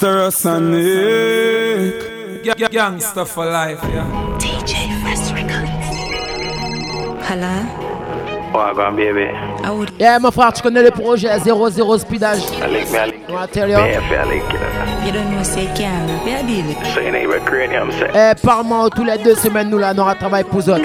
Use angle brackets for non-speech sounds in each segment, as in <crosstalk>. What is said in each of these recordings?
Stereosonic. Gangster for life, yeah. DJ Fresh Records. Hello? Wagwan baby. Yeah, mon frère, tu connais le projet 00 speedage. I tell you. BF alik. You don't know say can. Deal. Eh, par mois, tous les deux semaines, nous là, nous on travaille pour eux.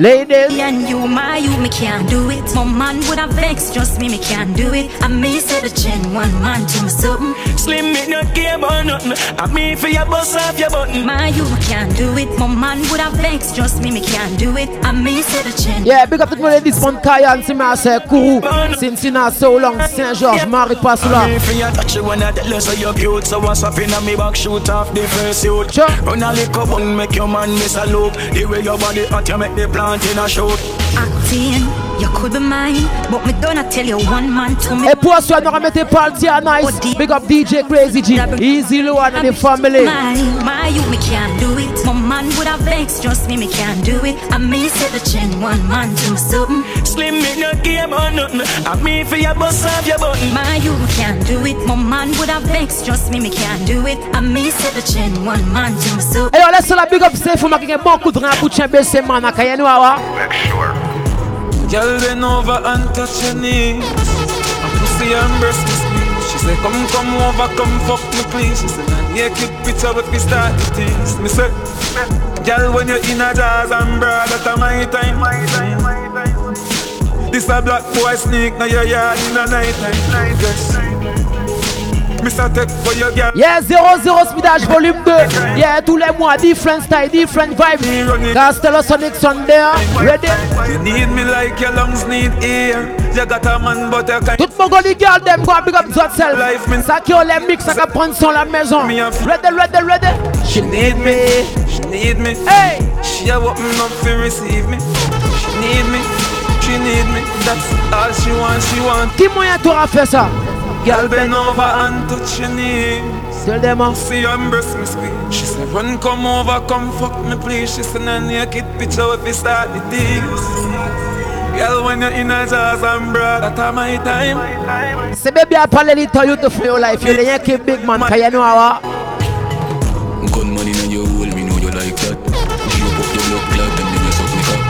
Ladies. And you, my you, me can't do it. My man would have vexed, just me, me can't do it. I may say the chain, one man to me something. Slim me not care about nothing. I mean for your off your button. My you, me can't do it. My man would have vexed, just me, me can't do it. I may say the chain. Yeah, big up tout le monde this one Kayan, c'est ma c'est Kourou. Cincinnati, so long, Saint-Georges, Marie passe là. I mean for your touch you when I tell you so you're cute. So what's up in me back shoot off the first suit. Sure. Run a lick bun make your man miss a loop. The way your body hot you make the plant in a shoot. Acting, you could be mine, but me don't I tell you one man to me. Et pour ceux qui n'ont remetté party à nice, oh, big up DJ Crazy G, Easy Low and the family. My, my, you, me can't do it. My man would have vexed, just me, me can't do it. I may say the chain, one man to me something. Slim me not care about nothing. I mean for your bust off your button. My, you can't do it. My man would have vexed, just me, me can't do it. I may say the chain, one man to me something. Et on laisse la big up, c'est fou, qui a bon coup de rein pour tchembe, c'est man, à Kayanou, awa. Make sure. Girl bend over and touch your knees. And pussy and breast me squeeze. She say, come, come over, come fuck me please. She say, nah, naked picture with me start to tease. Me say, girl when you're in a jazz and broad, that's my time. My time, my time. This a black boy sneak, now your yard in the night time. For your girl. Yeah, 00 speedage volume 2. Yeah, tous les mois, different style, different vibe. Castello Sonic Sunday, ready? You need me like your lungs need air. You got a man, but you can't. Tout mon gars, girl, them go big up yourself. Ça qui ont les mix, ça qui prend son la maison. Ready, ready, ready? She need me, she need me. Hey! She a open up to receive me. She need me, she need me. That's all she wants, she want. Qui moyen t'auras fait ça? Girl bend over and touch your knees. Tell them, uh, See you embrace me squeeze. She said, run, come over, come fuck me please. She said, nah, naked picture if you start the tease. Girl, when you're in a jazz and broad, that's my time. c'est baby à parler little you to for your life. You rien qui big man, Kayano awa. Gunman in your hole, me know you like that. Show up your blood clot and then you suck me cock.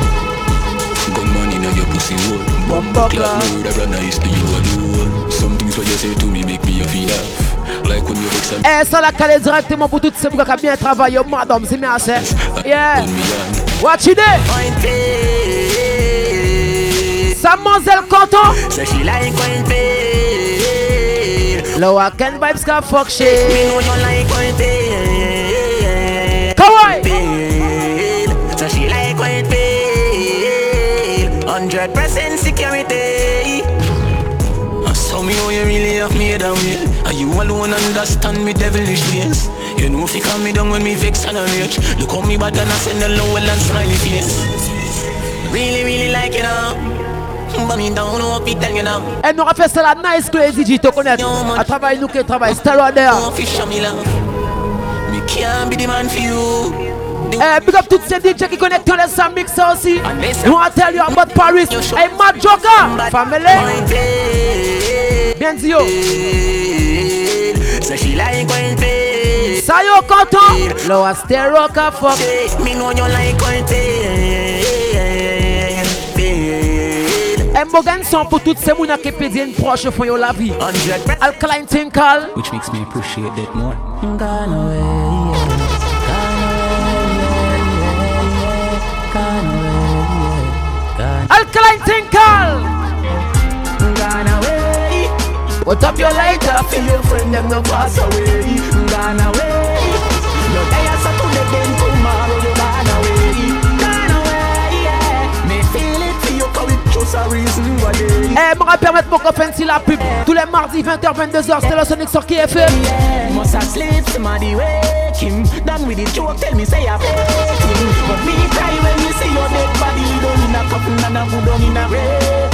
Gunman in your pussy hole. Bumbo clot, murderer nice to you alone. Some things what you say to me make me a feel. Like when you and Eh, ça la calé directement pour toutes ces bougas qui a bien travaillé, madame, c'est bien assez. Yeah. Watch it. Mademoiselle Canton. Say she like Ken vibes can fuck Me shit. know you like. Kawaii. You really have made a way And you alone understand me devilish ways You know if you calm me down when me vex and I rage Look how me bad and I send a low and smiley face Really, really like it now But me down hope it tell you now Elle nous fait ça la nice crazy G, te connaître. À travail, nous travaille, c'est là there. Don't fish on me love Me can't be the man for you The Eh, big up toutes ces DJ qui connectent les Mix aussi. Nous on tell you about Paris. Hey, Mad Joker. Family. Sayo Me you like when proche la vi Al klein ten kal Which makes me appreciate that more. Gone away, What up your lighter? Feel your friend them no pass away. Gone away. No day as today then tomorrow you gone away. Gone away, yeah. Me feel it for you 'cause it's just a reason why they. Eh, m'en permettre mon copain si la pub. Tous les mardis 20h 22h, c'est le Sonic sur KFM. Yeah, must have sleep, somebody wake him. Done with the joke, tell me say I fake him. But me cry when me see your dead body down in a coffin and a good down in a grave.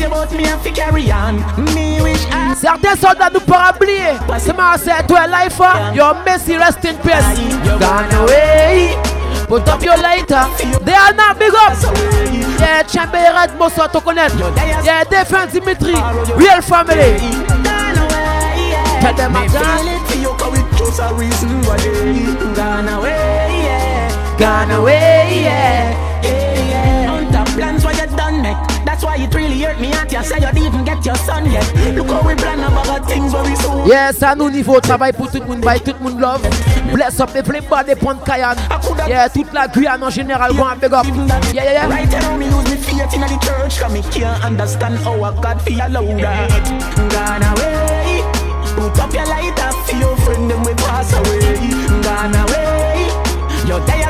You, but me have to carry on. Me wish I Certains soldats nous pas oublier. C'est ma c'est toi life. Your Messi rest in peace. Gone away. Put up your lighter. They are not big up. Yeah, Chamber Red Mosso, tu connais. Yeah, Defense Dimitri. Real family. gone away. Tell them Me I feel gone. you, cause it just a reason why they gone away, yeah. Gone away. Yeah, That's why it really hurt me at you. Say you even get your son yet. Look how we plan about things where we so. Yes, à nous niveau travail pour tout le monde, by tout le monde love. Bless up everybody, Pont Kayan. Yeah, toute la Guyane en général, go and big up. Yeah, yeah, yeah. Right now me use me faith in the church Cause me can't understand how a God feel that Gone away Put up your lighter for your friend them we pass away Gone away You're there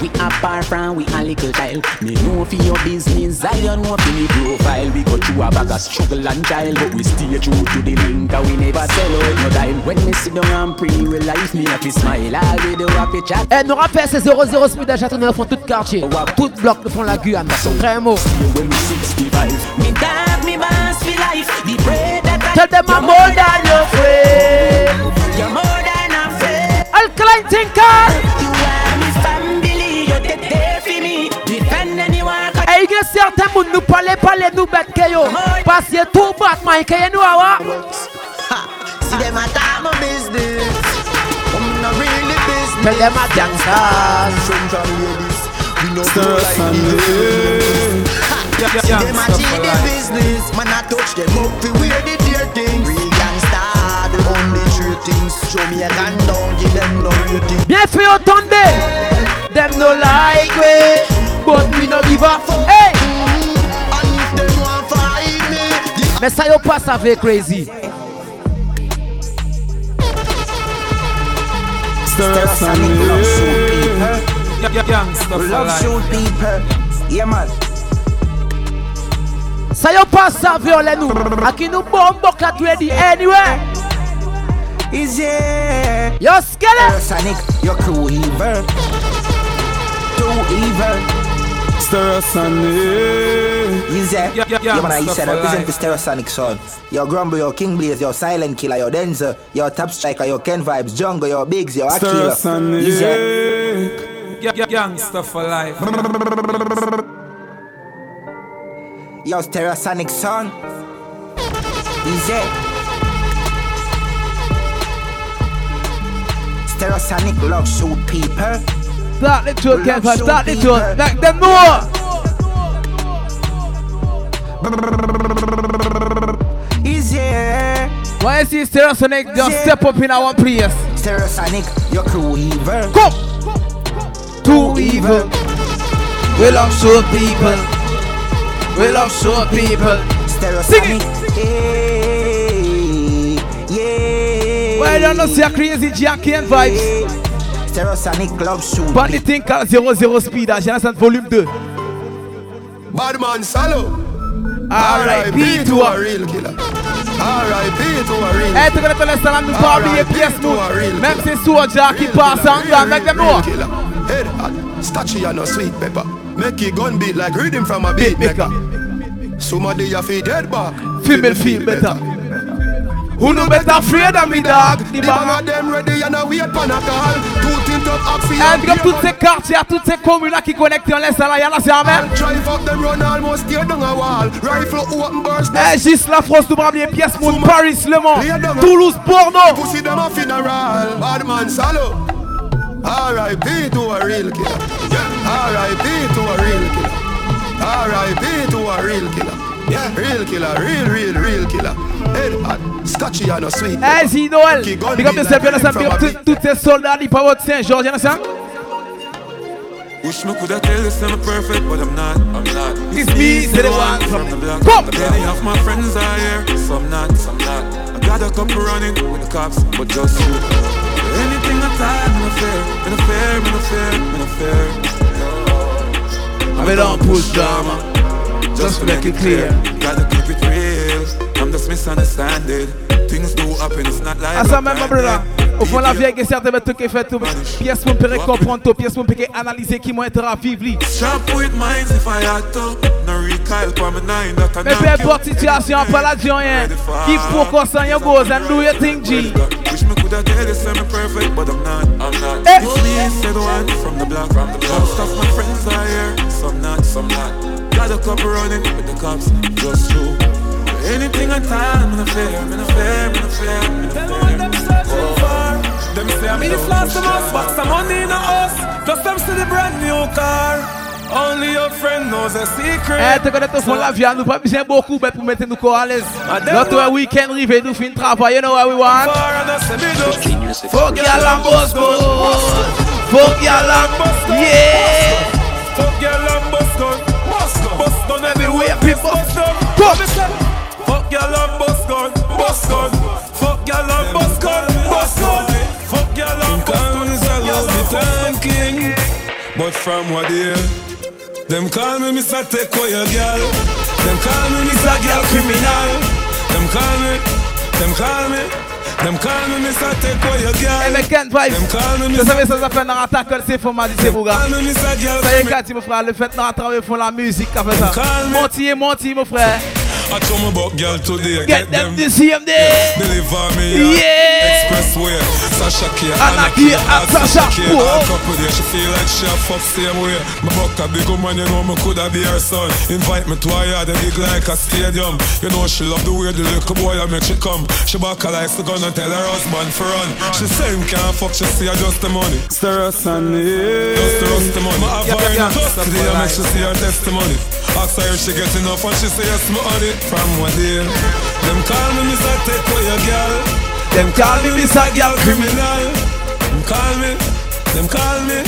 We apart from we a little child. Me know for your business, I don't know for me profile. We go through a bag of struggle and child, but we stay true to the link and we never sell out no time. When me sit down and pray, real life me happy smile. All with the happy chat. Eh, nos rappels, c'est 00 speed à Châteauneuf, fond tout quartier. Tout bloc le font la Guyane. We 65. Me me boss for life. The bread that I Tell them I'm more than your friend. Et il y a certains moun nous parler, parler nous bête que yo. Parce que tout bat, moi, que nous awa. See them a talk my business. I'm not really business. Tell them a gangsters. Central ladies, we know Stir people us like and me. Yeah, See yeah, them a stuff cheat for their life. business. Man, I touch them up. We wear the dear things. Real gangsta, the only true things. Show me a gun down, give them no rating. Bien fait entendre. Them no like we, but we no give up. Hey, me, the mais ça yo passe avec crazy. Stir us and Stereosonic love shoot people. Yeah, yeah, gangsta for Love life. shoot people. Yeah, man. Ça yo passe avec nous. A qui nous bombe cat ready anywhere. Is yeah. Yo skele. Stereosonic, your crew evil. Too evil. Stir us and yeah. Yeah. Yeah, yeah, yeah, Yo, man, stuff said represent the Stereosonic son. Your Grumble, your King Blaze, your Silent Killer, your Denzer, your Top Striker, your Ken Vibes, Jungle, your Biggs, your Stir Akila. us and Is yeah. yeah. Yeah, yeah, for life. Yo, Stereosonic son. Is yeah. Stereosonic love shoot people. Start the tune, Love Kevin. show Start the people. tune. Make them. Is yeah. Why you see Stereosonic just step up in our place? Stereosonic, your crew evil. Come. Too evil. We love show people. We love show people. Stereosonic. Hey, yeah. Why you not see a crazy Jackie and vibes? Stereosonic love shoot. But the thing called 00 speed, à Genesis volume 2. Badman Salo. R.I.P. to a real killer. R.I.P. to a real Hey, tu connais ton instant là, nous pas oublier pièce nous. Même si Soja qui passe en gars, make them know. Head hot, starchy and no sweet pepper. Make it gun beat like rhythm from a beat Beat maker. maker. Somebody a feed dead back. Female feel better. Who no better afraid of me dog? The bang bang. of them ready and a wait pan a call. Two up oxy And comme toutes ces quartiers, toutes ces communes là qui connectent en laisse là, y'en a c'est même. Drive up them run almost tear down a wall. Rifle open burst. Eh, juste la France, nous bien pièce, mon Paris, Le Mans, Toulouse, Bordeaux. Pussy them a funeral. Badman Salo. R.I.P. to a real killer. R.I.P. to a real killer. R.I.P. to a real killer. Yeah, real killer, real, real, real killer. Head hot, scotchy and a sweet. Si Noël, big up yourself, a ça, big up tous- ces soldats, les pas votre Saint-Georges, a ça. Wish me coulda tell you I'm perfect, but I'm not. I'm not. It's me, say the one from the block. Many of my friends are here, some not, some not. I got a couple running with the cops, but just you. Anything I thought, me no fear, me no fear, me no fear, me no fear. I don't push drama, just to make it clear. Gotta keep it real. I'm just me misunderstanding. Things do happen, it's not like. À ça même, brother. Au fond, la vie est certaines trucs qui fait tout. Pièce pour me comprendre tout, pièce pour me analyser qui m'a été à vivre. Sharp with minds if I had to. No recoil for me nine that I Mais peu importe situation, pas la rien. Keep focus on your goals and do your thing, G. Wish me coulda tell you me perfect, but I'm not. I'm not. Eh. Me said one from the block, from the block. Stuff my friends are here, some not, some not. Got a couple running with the cops, just you. Anything on time, I'm fair, I'm fair, I'm fair. Tell me what them searching for. Them say I'm in the flash of us, box some money in the house, just them see the brand new car. Only your friend knows a secret. É, agora eu tô falando a viado, não pode dizer beaucoup, mas por meter no Corales. Not where we can live, do fim trabalho, you know what we want. Fogue a Lambosco. Fogue a Lambosco. Yeah. Fogue a Lambosco everywhere, people. Fuck your lamb, bust gun. Bust gun. Fuck your lamb, bust gun. Bust gun. Fuck your lamb, bust gun. is a love me thanking. But from what year? Them call me Mr. Take away your girl. Them call me Mr. Girl Criminal. Them call me. Them call me. Them mais Ken Vibe. Je savais ça, fait un attaque, c'est formalisé, vous gars. Ça y est, Kati, mon frère, le fait d'un travail pour la musique, ça fait ça. Mon frère. I told my. Get, them, them this CMD. Me. Yeah. Expressway. K Anarchy at Sasha. K Whoa. All couple there She feel like she a fuck same way. My buck a big woman You know me coulda be her son. Invite me to her yard And big like a stadium. You know she love the way The little boy I make she come. She back her like the gun And tell her husband for run. She say him can't fuck She see her just the money. Stir us and Just the rust the money. I have her in custody I make she see her testimony. Ask her if she get enough And she say yes on it From what day Them call me Mr. Take away your girl them call me Mr. Girl Criminal. Them call me, them call me,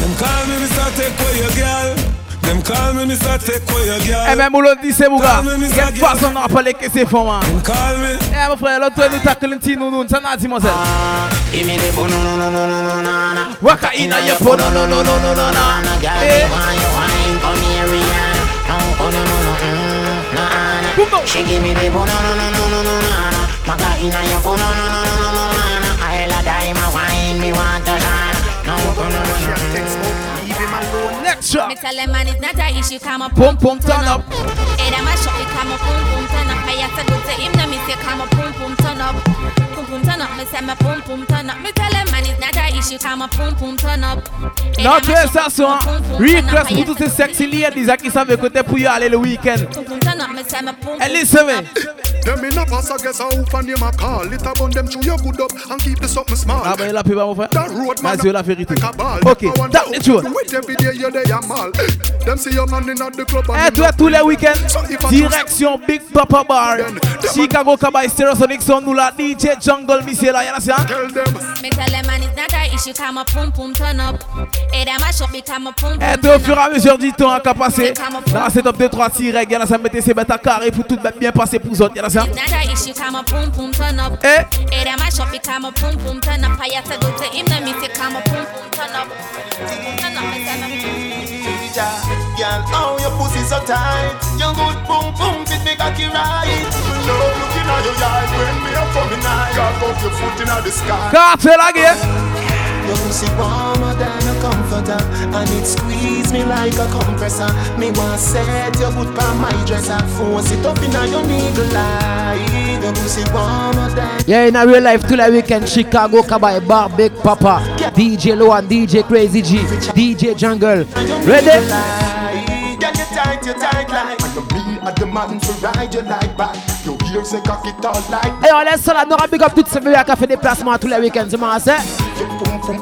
them call me Mr. Take away your girl. Them call me Mr. Take away your girl. Eh, même l'autre dit c'est bouga. Quelle façon on a parlé que c'est fort, man. Them call me. Eh, mon frère, l'autre nous tacle un petit nounou. Ça n'a dit, mon frère. Imine bono no no no no no no no. Waka ina ye bono no no no no no no no. Girl, you want you wine, come here, yeah. No, oh no no no no no no. She give me the bono no no no no no no no, no. Inna your phone, no, no, no, no, no, no, no, no. I la dime a wine, me want to shine. No, oh, no, no, no, mm. Next shot. Me tell them man it's not a issue, come up, Pum, pum, turn up. Hey, them a shot me, come up, pum, pum, turn up. Me have to go to him, now me say, come up, pum, pum, turn up. Pum, pum, turn up. Me say, me pum, pum, turn up. Me tell them man it's not a issue, come up, pum, pum, turn up. Hey, Notre them a shot me, station, come up, pum, pum, turn up. request Me pour toutes ces sexy ladies qui savent écouter pour y aller le week-end. Me. Them in a pass, I guess I hope and them a call. It a bun them chew your good up and keep the something small. Ah, ben, la mon frère. La vérité. Ok, I wonder tap how the tune. you do it every day, you're there, mal. Them see your man in at the club and Eh, him toi, not tous les week-ends, direction Big Papa Bar, Chicago Kabay Stereosonic Sound, nous la DJ Jungle? Tell them Me tell them man it's not a issue, come up, pum, pum, turn up. Hey, them a shot me, come up, pum, Eh, pum, toi, au turn fur et à mesure du temps qu'a passé, dans cette top 2, 3 tirets, y'en a ça, mettez ses bêtes à carré pour tout bien passer pour autres, y'en a ça? It's not a issue, come up, pum, pum, turn up. Eh, Hey, them a shot me, come up, pum, pum, turn up. I have to go to him, now me say, come up, pum, pum, turn up. Pum, pum, turn up. Me say, me Girl, oh your pussy so tight? Your good boom boom fit me cocky right Love looking at your yard. When me a coming night Cock up your foot in the sky. Cartel again. Your pussy warmer than a comforter. And it squeeze me like a compressor. Me want set your foot on my dresser. Force it up in your niggle eye Your pussy warmer than Yeah, in a real life, tous les week-ends, Chicago Kabay Bar, Big Papa, DJ Low Loan, DJ Crazy G, DJ Jungle. Ready? Get you tight, you tight like. Me at the man for ride you like back. Your ears say cock it all like Et on laisse ça là, nous on big up toutes ces bébés qui ont fait des placements tous les week-ends, c'est? Moi, c'est?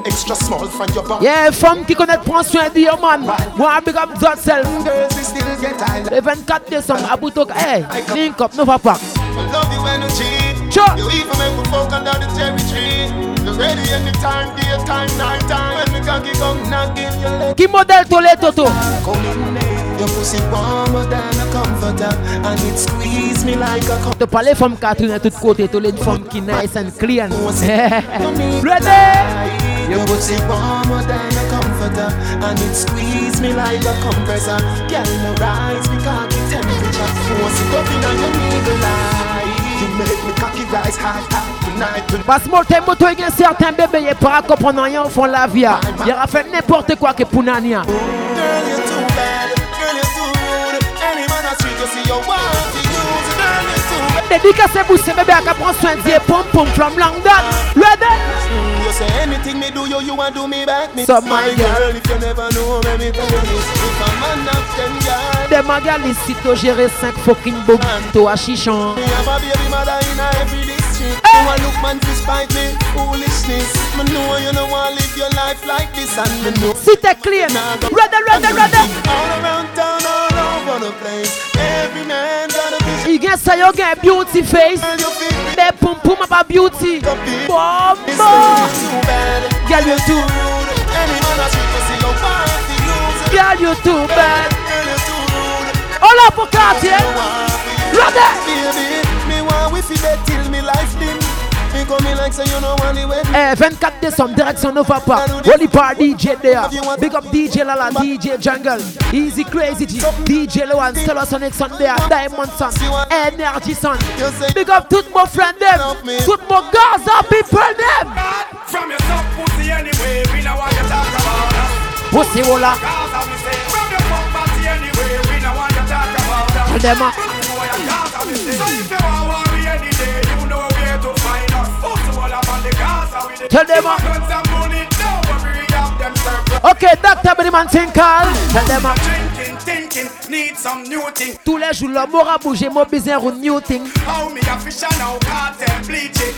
Extra small from your Yeah, femme qui connaît prendre soin de your man. Moi, big up yourself. Le 24 décembre, à Boutok, hey, link up, nous va pas. Love you Sure. You even make me fuck under the cherry tree. You ready anytime, daytime, night time. When the cocky come knocking your leg. Qui modèle tous les toto? Come in. There Your pussy warmer than a comforter. And it squeeze me like a com- Te parler femme Catherine de tous côtés, tous les femmes qui nice and clean. <laughs> Ready? Your pussy warmer than a comforter. And it squeeze me like a compressor. Girl, no rise because the temperature. Force it up in your niggle eye. You Parce que mon tempo, toi, il y a certains bébés, ils pas comprendre rien au fond de la vie. Il aura fait n'importe quoi que pour Nania. Dédicace pour ce bébé qui prend soin de pom pom from London. Ready? You say anything me do you, you want do me back. Me So my girl. if you never know, me tell you this. If a man have ten girls, Des magas ici, t'as géré 5 fucking chichon. me have a baby mother in a every You want look man despite me foolishness. Me know you don't want live your life like this, and me know. Si t'es clean, ready, ready, ready. All around town, all over the place. Every man got a vision. Il y a ça, il y a beauty face. You Mais pom pom pas beauty. This girl, you too bad. Girl, you too. rude. Any man on street, you see your you use. Girl, you too bad. Girl, you too rude. All up for Cartier. Ready? Eh, 24 décembre, direction Nova Park. Holy Bar DJ there. Big up DJ Lala, DJ Jungle. Easy Crazy G. DJ Loan, Stellar Sonic Sun there. Diamond Sun. Energy Sun. Big up tout mon friend them. Tout mon Gaza people them. From your top pussy anyway, we know what you talk about us. Pussy Wola. Gaza me say, from your fuck party anyway, we know what you talk about us. Tell them them surplus. Ok, Dr. Benjamin Tinkal. Tell them thinking, need some new thing. tous les jours, le a bougé, mon besoin de new thing. How me a fish and cartel bleaching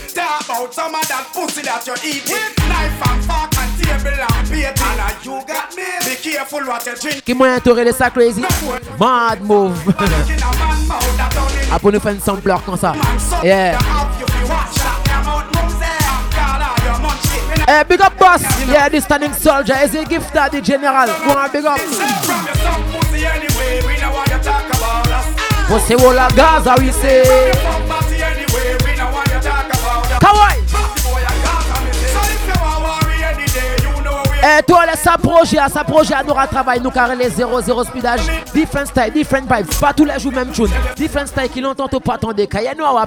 Be careful what you drink Qui moyen de les ça crazy? Mad move. <laughs> Ah, pour nous faire une sampleur comme ça. Yeah. Big up, boss. Yeah, this standing soldier is a gift that the general? Go on, big up. Pussy wall we say. Kawaii. Et toi, laisse s'approcher, à s'approcher, à nous travail, nous carrer les 0-0 speedage. Different style, different vibes. Pas tous les jours, même tune. Different style qui l'entend pas attendre. Kayano, à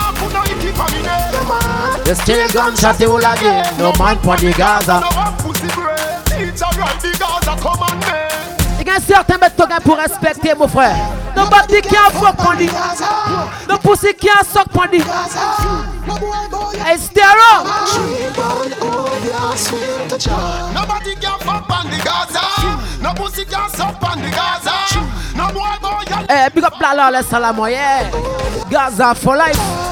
Still the whole again. No man for the Gaza. Il y a certains méthodes pour respecter mon frère. No body can't fuck on the No pussy can't suck on the Hey, Stero! Nobody can fuck on the Gaza. No pussy can suck on Hey, big up la la, let's. Gaza for life.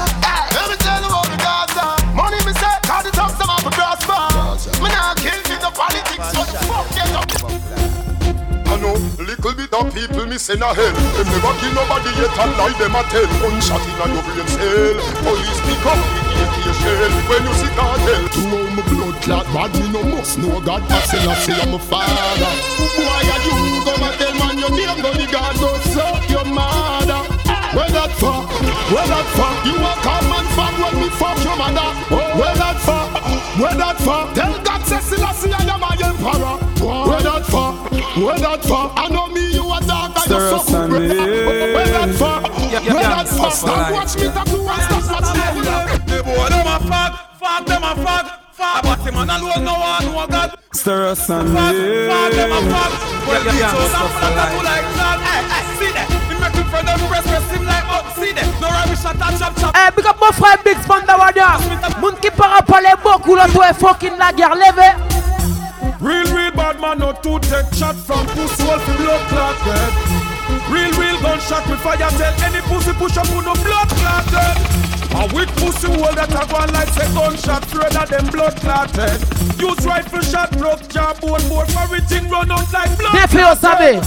The fuck get up. I know little bit of people send a hell. Them never kill nobody yet and lie them a tell. Gunshot in a your brain cell. Police pick up the AK shell when you see cartel. To all my blood clot bad me no must know God. I say I say I'm a father. Why are you come and tell man your name? Go the God go suck your mother. Where that fuck? Where that fuck? You a come and fuck when me fuck your mother. Where that fuck? Where that fuck? Tell God say Selassie I am a emperor. Where that fuck? Where that fuck? I know me you a dog and you suck. Sir, Where where that fuck? Yeah, yeah, Where yeah. that fuck? Stop watch me talk to and stop watch me. The boy them a fuck, fuck them a fuck, fuck. But him and alone no one know God. Stir us and fuck, fuck them a fuck. Well, yeah, yeah, stuff for life. like that. Hey, hey, see that? He make him friend them press, press him like see that? No rubbish shot and chop chop. Eh, big up mon frère Big Spanda Warrior. Moun qui para parler beaucoup, là, toi, fucking la guerre, levez. Real, real bad man, no two take shot from pussy wolf in blood clot dead. Real, real gunshot with fire tell any pussy push up on no blood clot dead. A weak pussy hole that a go like say gunshot rather than blood clotted. Use rifle shot, broke jaw, bone board, everything run out like blood. Sabi.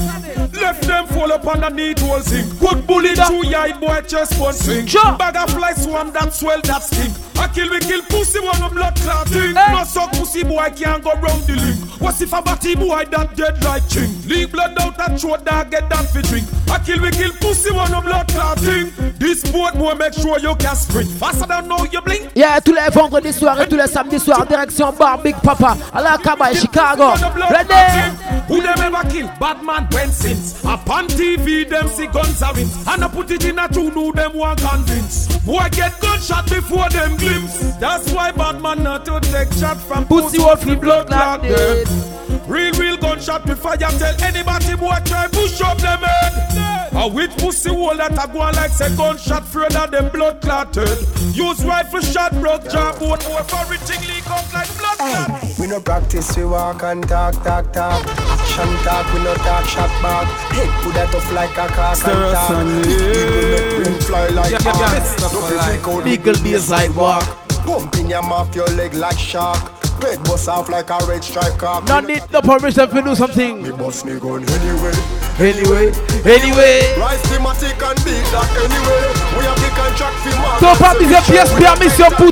Left them fall up underneath whole sink. Good bullet through your eye, boy, chest one swing. Sure. Bag of fly swam that swell that stink. I kill we kill pussy one of blood clot thing. No suck pussy boy I can't go round the link. What if a batty boy that dead like ching? Leave blood out and throat dog get that fi drink. I kill we kill pussy one of blood clot thing. This boat boy make sure you can sprint faster than know you blink. Yeah, tous les vendredis soirs et tous les samedis soirs, direction Bar Big Papa à la Cabaye, Chicago. Ready? Who them ever kill? Bad man when since. Upon TV, them see guns are wins. And I put it in a two new them one convince. Boy get gunshot before them glimpse. That's why bad man not to take shot from Pussy wolf in blood clot like dead. Real, real gunshot before you tell anybody boy try push up them head. A with pussy hole that a go like say gunshot further than blood clotted. Use rifle shot, broke jaw, bone boy for everything leak out like blood clot. We no practice, we walk and talk, talk, talk. Action talk, we no talk, shot back. Head put that off like a cock Stir and us talk. on People make brain fly like Yeah, yeah, yeah. hawk. Stuff No for fi life. freak out, Legal big days like walk. Pump in your mouth, your leg like shark. Red bust off like a red stripe cock. No need no permission to do something. Me bust me gun anyway. Anyway, anyway. Rise thematic and beat that anyway. We have the contract for mark. Ton pas mise pièce permission pour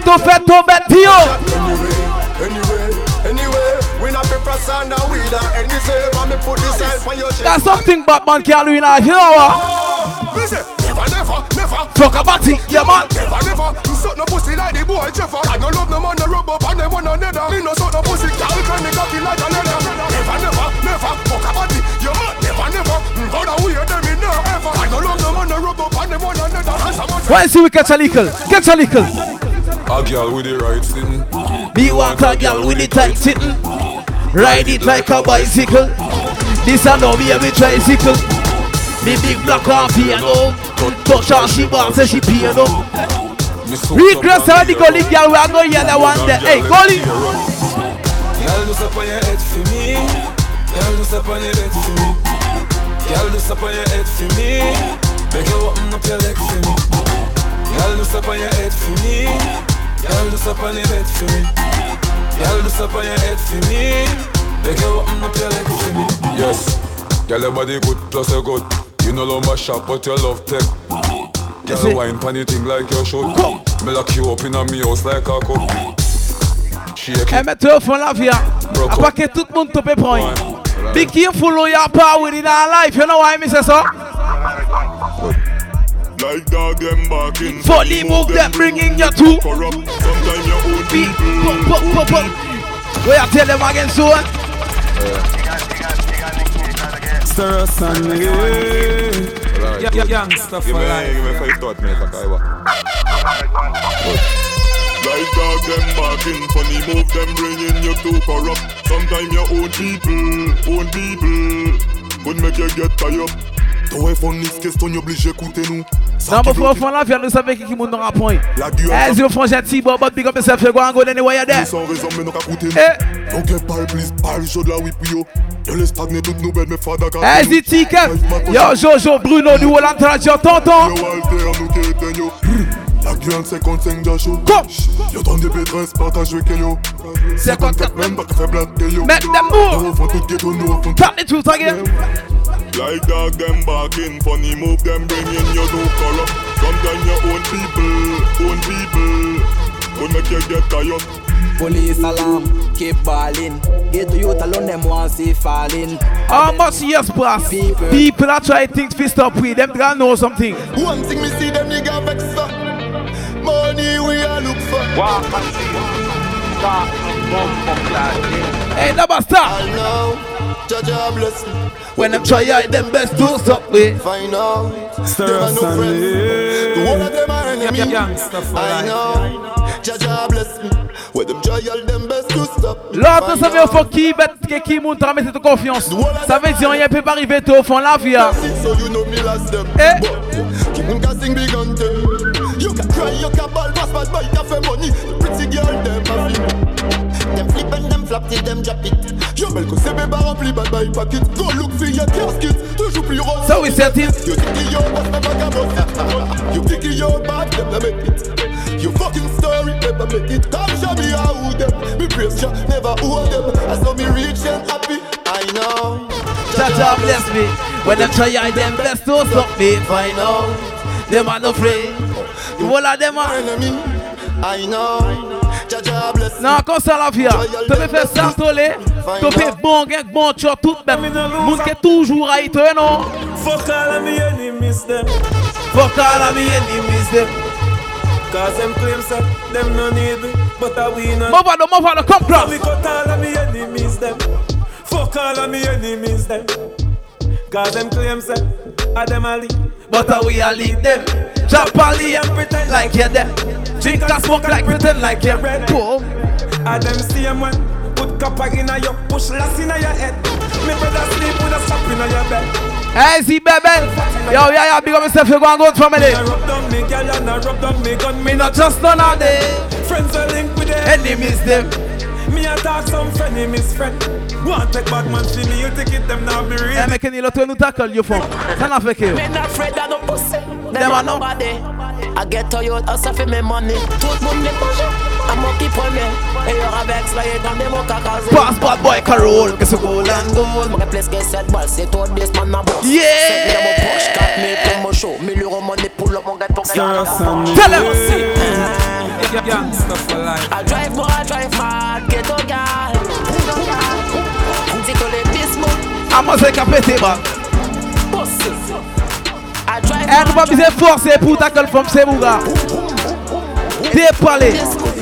ton sign for your shit. That's something Batman can't do in a you know what? Me never, never, never. Fuck about it, yeah man. Never, never. You suck no pussy like the boy. I no love no man, no rub up and them one another. Me no suck no pussy, can't turn the cocky like a Why see we catch a little? Catch a little. A girl with the right thing. Me want a girl with the tight sitting. Ride it like a bicycle. This a no be a tricycle. Me big black off here no. Touch her, she want say she pay no. Regress her the gully girl we are going here one day. Hey, gully. Girl, do up on your head for me. Girl, do up on your head for me. Girl, do up on your head for me. Make you open up your leg for me. Girl, do up on your head for me. Girl, do up on your head for me. Girl, do up on your head for me. Make you open up your leg for me. Yes. Girl, your body good plus you good. You know love my shop, but your love tech. Girl, wine pan thing like you should. Me lock you up in a me house like a cup. Shake it. mettez au fond la vie. À pas que tout le monde te peut prendre. Be careful who you are power with in our life. You know why me say so? Like dog them barking. Fully move them, bringing you to. Corrupt. Sometimes your own Be, pop, pop, pop, pop. Where I tell them again so? Stir us on me. Yeah, yeah, gangsta for Give me, life. give me five thought, mate. Okay, what? Like dog them barking, funny move them bringing you too corrupt. Sometimes your own people, own people, could make you get tired. Toi est fun is question obligé écouter Nan mou fwo fwa la fya, nou save ki ki moun nan rapoy Ez yo fwa jati, bo bot big up se fwe go dene waya de San rezon men nou ka koute Nou pal plis, pal jod la wipi yo. Yo le stagne tout nou bed me fada ka Ez di tike Yo Jojo Bruno, di wolan traj yo tonton La gueule 55 d'achou. Yo, donne des pétresses, partage avec yo. 54 même, pas qu'à faire blague, yo. Make them move. Nous, faut tout ghetto, nous, faut Tell the truth again. Like dog them barking, funny move them bringing you to corrupt. Sometimes your own people, own people, could make you get tired. Police alarm, keep balling. Get to youth alone, them want see falling. How much years pass? People are trying things to stop with them, they know something. One thing me see them nigga Walk and see. Talk and bump up clad. Hey, never stop. I know. Jah Jah bless me. When them try out them best do stop with. Find out. Stir them no friends. me. The whole of them are enemy. Yeah, yeah, gangsta I life. know. Jah Jah bless me. Where them try all them best to stop. L'autre, ça veut faut qui bête qui monte à cette confiance. Ça veut dire rien peut pas arriver au fond la vie. flap Ça oui certain. Your fucking story never make it come show me how them. Me praise ya, never owe them. I saw me reach and happy. I know. Jaja bless me. When them try hide them bless to stop me. Find out. Them are no afraid. The whole of them are enemy. I know. Jaja bless me. Nan kon sa la fia Te me fè sa tole Te bon gen bon chò tout ben Moun ke toujou a ite non? Fuck all of me enemies them Fuck all of me enemies them Cause them claim say them no need me But I we not. Move on, move on, come cross So we cut all of me enemies them. Fuck all of me enemies them. Cause them claim say I them a lead But I we a lead them. Drop a lead. and pretend like you're them Drink and smoke like pretend like you're red. Boom I them same one. Put copper in a your push lass in a your head. Me brother sleep with a strap in a your bed Hey, see, baby. Yo, yeah, yeah, big up yourself, you go and go to family. I rub down me girl and I rub down me gun Me not just none of them. Friends are linked with them Enemies them. Me attack some frenemies friend Want take bad man see me, you take it them now be real Eh, mais lot l'autre nous tackle, you font. Ça n'a fait que. Men not afraid of no pussy. Them Them are are nobody. I get to you, I suffer me money. Tout le monde les Amok qui premier Et y'aura vex là dans Pass bad boy Carol Que ce goal and goal M'aurait plus que C'est toi 10 man boss. Yeah. C'est dans mon poche 4 mon show. 1000 euros pull up mon gars pour Tell him. I drive more, I drive hard Ghetto eh, girl Dis que les bismos Amos est capété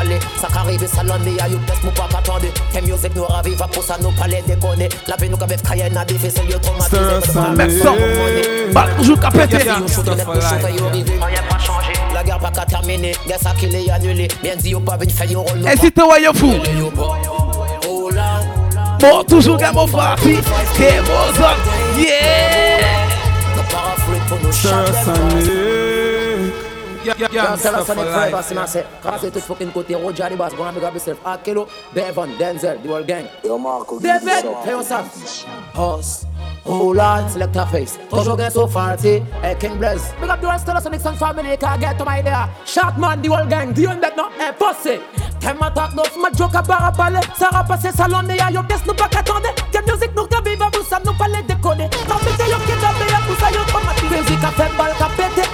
parler Ça qu'arrive ça l'en est à you test mou pas qu'attendre Fais musique nous ravive pour ça nous palais déconner La vie nous qu'avec Cayenne a défait c'est lieu traumatisé Bah qu'à péter La guerre pas qu'à terminer Gars ça annulé Bien dit ou pas bien fait yo rôle Et si t'es voyant fou Bon toujours gars mon frère T'es mon homme Yeah Ça ça pour nous Sir, chanter son, yeah. Yeah, Yo, tell Gangsta us for on the forever, life see me say Cause it is fucking côté Roger the boss Gonna big up yourself Akelo, Devon, Denzel, the whole gang. Yo, Marco. David, pay yourself House Oh Lord, select a face. Toujours get so fancy Hey eh, King Blaze Big up the rest of the Sonics and family Can't get to my idea. Shark man, the whole gang The one that no Hey pussy. T'aimes attaque neuf Ma joke à barre à balai Ça rapasse salon Et y'a yo pièce nous pas qu'attendez Quelle musique nous revive Vous ça nous pas les déconner Non mais t'es yo qui t'appelle Y'a tout ça yo traumatisé Musique a fait balle qu'a pété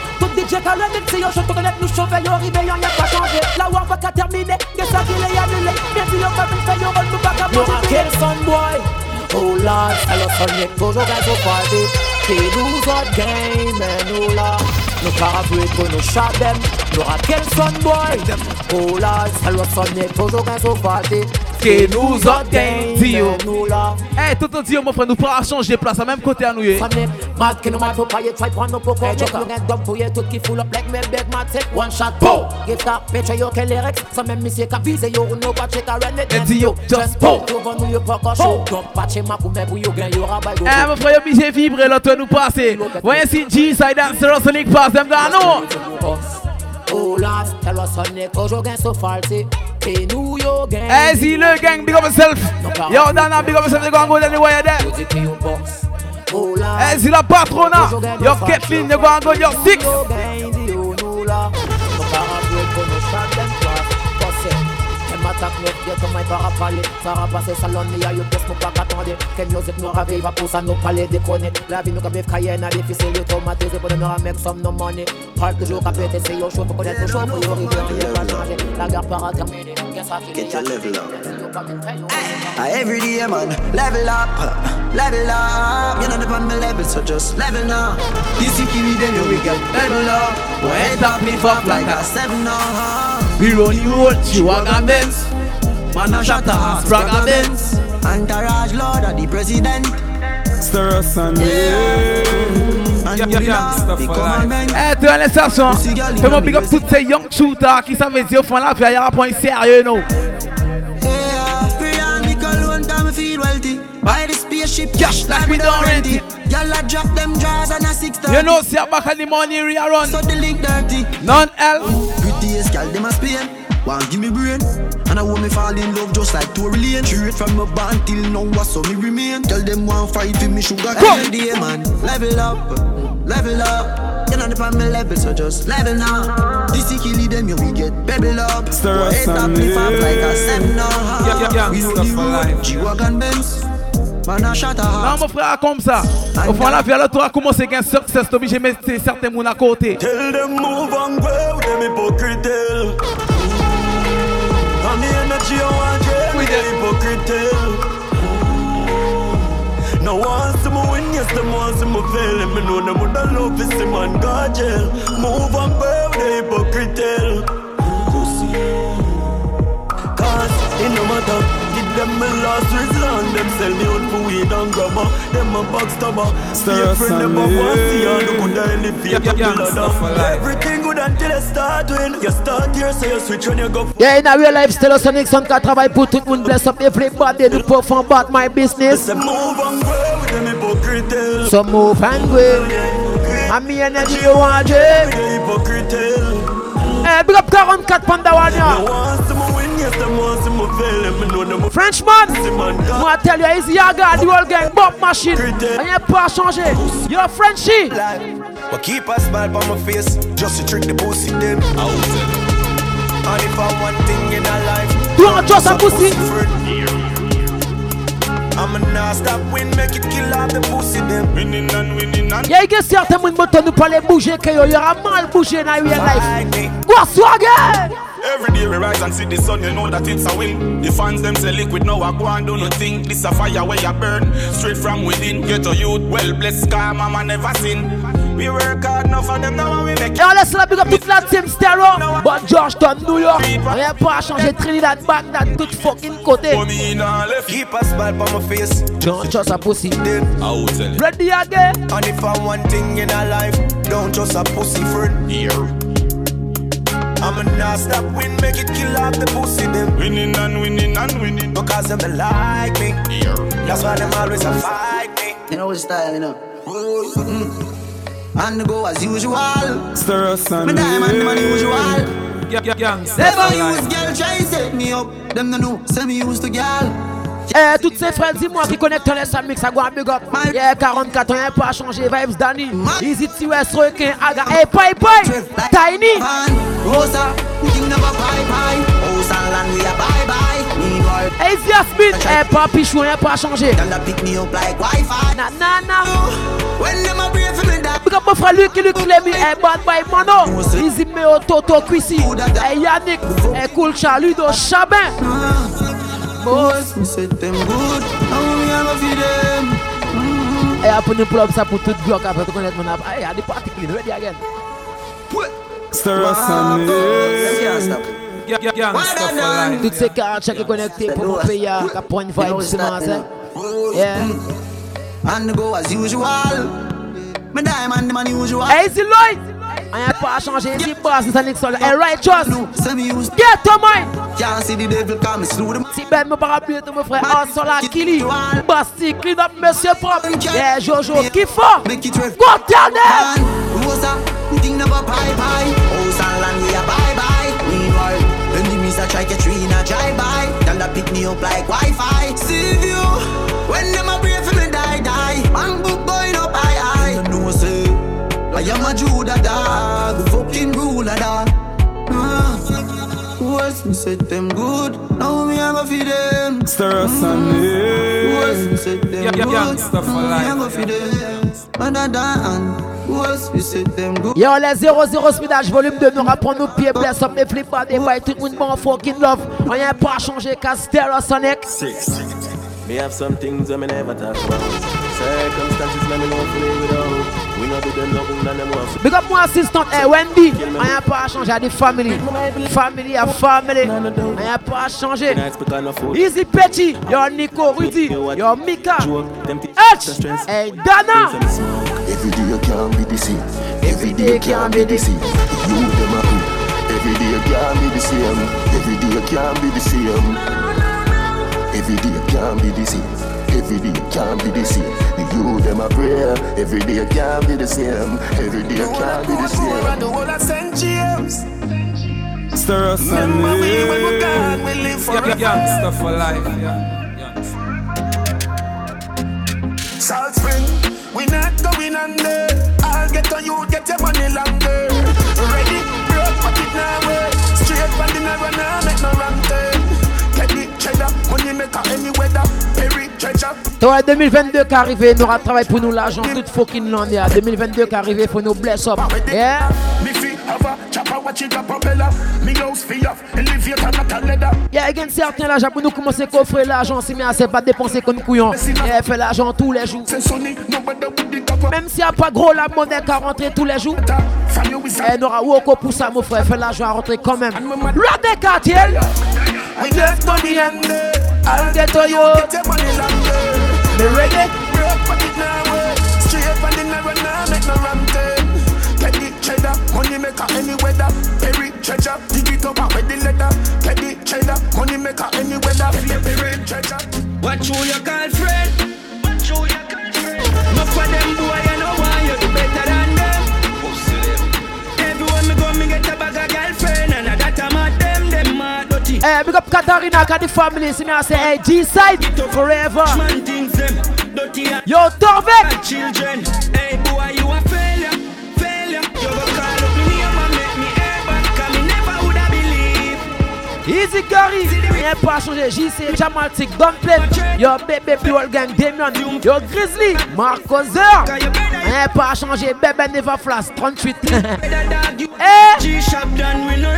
budget à la net, yo, je te connais, nous surveillons, réveillons, y'a pas changé. La war va qu'à terminer, que ça qu'il est annulé. Bien sûr, on va nous faire, on va nous pas qu'à manger. Yo, quel son boy? Oh là, alors son y'a toujours gars au party. C'est nous autres game, et nous là. Nous parapluies pour nous shot them Nous rappelle son boy Oh hello Sonic, toujours party Que nous gang, Dio. Eh, tout dit, mon frère, nous pas changer place, à même côté à nous. eh. Mad qui nous mad faut pas y try prendre nos pocos Joker, nous dumb pour y tout qui full up like me big mad take one shot! Give that bitch a yo que rex? Ça même monsieur qu'a visé yo no pas check a run it Et Dio, just pow. Yo vend nous yo pas show Donc pas chez ma pour yo gain yo rabat yo Eh, mon frère, obligé de vibrer, l'autre nous passer. Voyez si G-Side Dancer Sonic pass, Cause them don't know. Oh, Olaf, tell us on neck, cause you gang so faulty. Hey, yo gang. Hey, see gang, big up yourself. Yo, Dana, big up yourself. You gonna go anywhere there. Oh, hey, see the patrona. Your Kathleen, you gonna go your six. Elle m'attaque neuf, get to my parapluie Ça rapasse salon, mais y'a yo pièce nous pas qu'attendre Quelle musique nous ravive, pour ça nous parler déconner La vie nous qu'a vivre Cayenne, a difficile, yo traumatisé Pour nous make some no money Parle toujours qu'à péter, c'est yo chaud, faut connaître le chaud Pour yo river, rien pas changer La guerre para terminer, ça Get your level up. Uh, every day, man, level up, level up. You're not upon my level, so just level now. You see, give me then you we get level up. Boy, head up me fuck like a seven now. We run you roll, Chihuahua Benz. Man, I shot a Spragga Benz. Entourage Lord of the President. Stir us and And Yeah, you yeah, be gangsta love the for life. commandment. Eh, tu as l'insertion. Fais-moi big up tous ces young shooters qui savent dire au fond là, il y a un point sérieux, non. Yeah, free and me alone, time I feel. Buy the spaceship, Cash like we don't rent it. Y'all a drop them drawers and a six You know, see back at the money we are run. So the link dirty. None else. Prettiest gal, them a Spain. Want give me brain, and I want me fall in love just like Tory Lane. Straight from my band till now, what's so me remain. Tell them one fight with me sugar every day, man. Level up, level up. You're not on my level, so just level now. This is killing them, you we get pebble up. Stir us Head up, and lift up like a seminar. Yeah, yeah, yeah, We know stuff the for road, life. G-Wagon Benz. Man, I shot a Non, heart. mon frère, comme ça. Au fond, la vie, alors, toi, comment c'est qu'un success, t'es obligé de mettre certains gens à côté. Tell them move and grow, them hypocrite the energy I want with the hypocrite. Now once them win, yes, them once them fail. And me know them would have love this man God jail. Move and grow, the hypocrite. Cause it no matter them my last resort Them sell me out for weed and grabber Them a backstabber Stir us friend and never want see you No good elevate Yeah, yeah, up yeah, the stuff ladder. Everything good until you start win You start here so you switch when you go Yeah, in a real life, still a Sonic Son qui travaille pour tout le monde, bless up everybody, nous perform about my business. Say move and grow with them hypocrite tell So move and grow. And me energy you want The to. hypocrite tell Eh, big up 44 Panda Yeah. Frenchman, moi tell you, it's Yaga, the whole gang, Bob Machine. Rien pas changé. Yo, Frenchie. But keep a smile on my face Just to trick the pussy them And if I want thing in a life Don't a pussy? I'ma not stop win, make it kill all the pussy them. Winning and winning and Y'a que certains moun nous parler bouger que yo, y aura mal bouger dans real life. Go swagger! Every day we rise and see the sun, you know that it's a win. The fans them say liquid, now I go and do nothing. This a fire where you burn, straight from within. Get a youth, well blessed, car mama never sin. We work hard enough for them now we make Et let's la big up toute la team Stereo. But Georgetown, New York. Rien pas changé. Trinidad, Baghdad, tout fucking côté. Keep a smile on my face. Don't just a pussy. I'll tell it. Ready again? And if I want thing in a life, don't just a pussy friend. Here. I'ma not stop win, make it kill off the pussy them. Winning and winning and winning. Because them they like me. Here. That's why them always a fight me. You know his style, you know. Mm. And go as usual. Stir us and Me diamond man usual. Yeah, yeah, yeah. Never use girl try set me up. Them no know, say me used to girl. Eh, toutes ces frères, dis-moi qui connectent les mix à go un big up. Yeah, 44 ans, y'a pas changé. Vibes Danny. Easy T West, Requin, Aga. Hey, bye bye. Tiny. Rosa, think never bye bye. And land we a bye bye. Hey, Yasmin. Eh, papi chou, y'a pas changé. that pick me up like Wi-Fi. Na, na, na. When them a for me die. Big up mon frère Luc, Luc Clémy, eh, bad boy Mono. Easy Meo, Toto, Quissy. Eh, Yannick, eh, Cool Chaludo, Chabin. Boss, me say them good. Now me a go feed them. Après nous pull up ça pour tout bloc après tu connais mon app. Eh, y'a des parties clean, ready again. Stir us life. Toutes ces cartes qui connectés pour mon pays, à point vibe, c'est moi, ça. Yeah. And go as usual. Me diamond man usual. Hey, Easy Lloyd. Rien pas changé, Easy Boss, c'est Nixon. Eh, Righteous. Say me used Get to mine. Can't see the devil come slew them. Si ben me parapluie tout mon frère, oh sola Kili, Basti, clean up monsieur propre. Yeah, Jojo, qui fort. Go tell them. Rosa, we think never bye bye. House and land we a bye bye. Meanwhile, enemies a try get tree in a drive by. Them that pick me up like Wi-Fi. See you when them a pray am a Judah dog, fucking ruler dog. Ah, What's me said them good? Now me a go feed them. Stir us and What's me live. said them Yeah, yeah, yeah. good? Now me a feed them. Mother dan. Me? Yo, les 00 speedage volume 2, nous rappelons nos pieds, bless up, les flip pas des bails, tout le monde bon fucking love. Rien pas changé, Castero Sonic. Six. Me have some things me never talk about. Circumstances me me know without. Big up mon assistant, eh, Wendy. Rien pas changé, à des family. Family à family. Pas changé. nights because no food. Easy Petty, yo Nico, Rudy, yo Mika, H, hey Dana. Every be the. Every day can't be the. You a. Every day same. Every be. Every day can't be the same. You them a prayer. Every day can't be the same. Every day you can't be the the same. whole of St. James. Stir us Remember we when we gone, we live forever. Gangsta for life, yeah. Salt Spring, we not going under. I'll get on you, get your money longer. Ready, broke, but it now way. Straight from the narrow, now make no wrong turn. Get the cheddar, money maker any weather. Toi, 2022 qui arrive, nous aura travaillé pour nous l'argent, toute fucking l'année. 2022 qui arrive, faut nous bless up. Yeah. Yeah, il y a certains l'argent pour nous commencer à coffrer l'argent, si mais c'est pas dépenser comme couillon. Yeah, fait l'argent tous les jours. Même s'il n'y a pas gros la monnaie qui rentrer tous les jours. Eh, n'aura woko pour ça, mon frère, fait l'argent à rentrer quand même. We money and I'll get to you. Get your money longer. Me ready? It now. Straight the narrow, now make no wrong turn. Get the cheddar, money maker any weather. Perry treasure, dig it up the leather. Get the cheddar, money maker any weather. Perry treasure. What you your girlfriend? What you your girlfriend? No for them boy, dirty. Eh, big up Katarina, got the family. See me, I say, hey, forever. Them dirty and Yo, Torvik. children. Hey boy, you a failure, failure. You go call up me name and make me back, 'cause me never woulda believe. Easy Gary, rien pas changé. JC, Jamaltic, Gunplate, Yo bébé Pure Gang, Damien, Yo Grizzly, Marco Zer. Rien pas changé. Bébé Neva Flash, 38. <laughs> Eh, G-Shop done, we no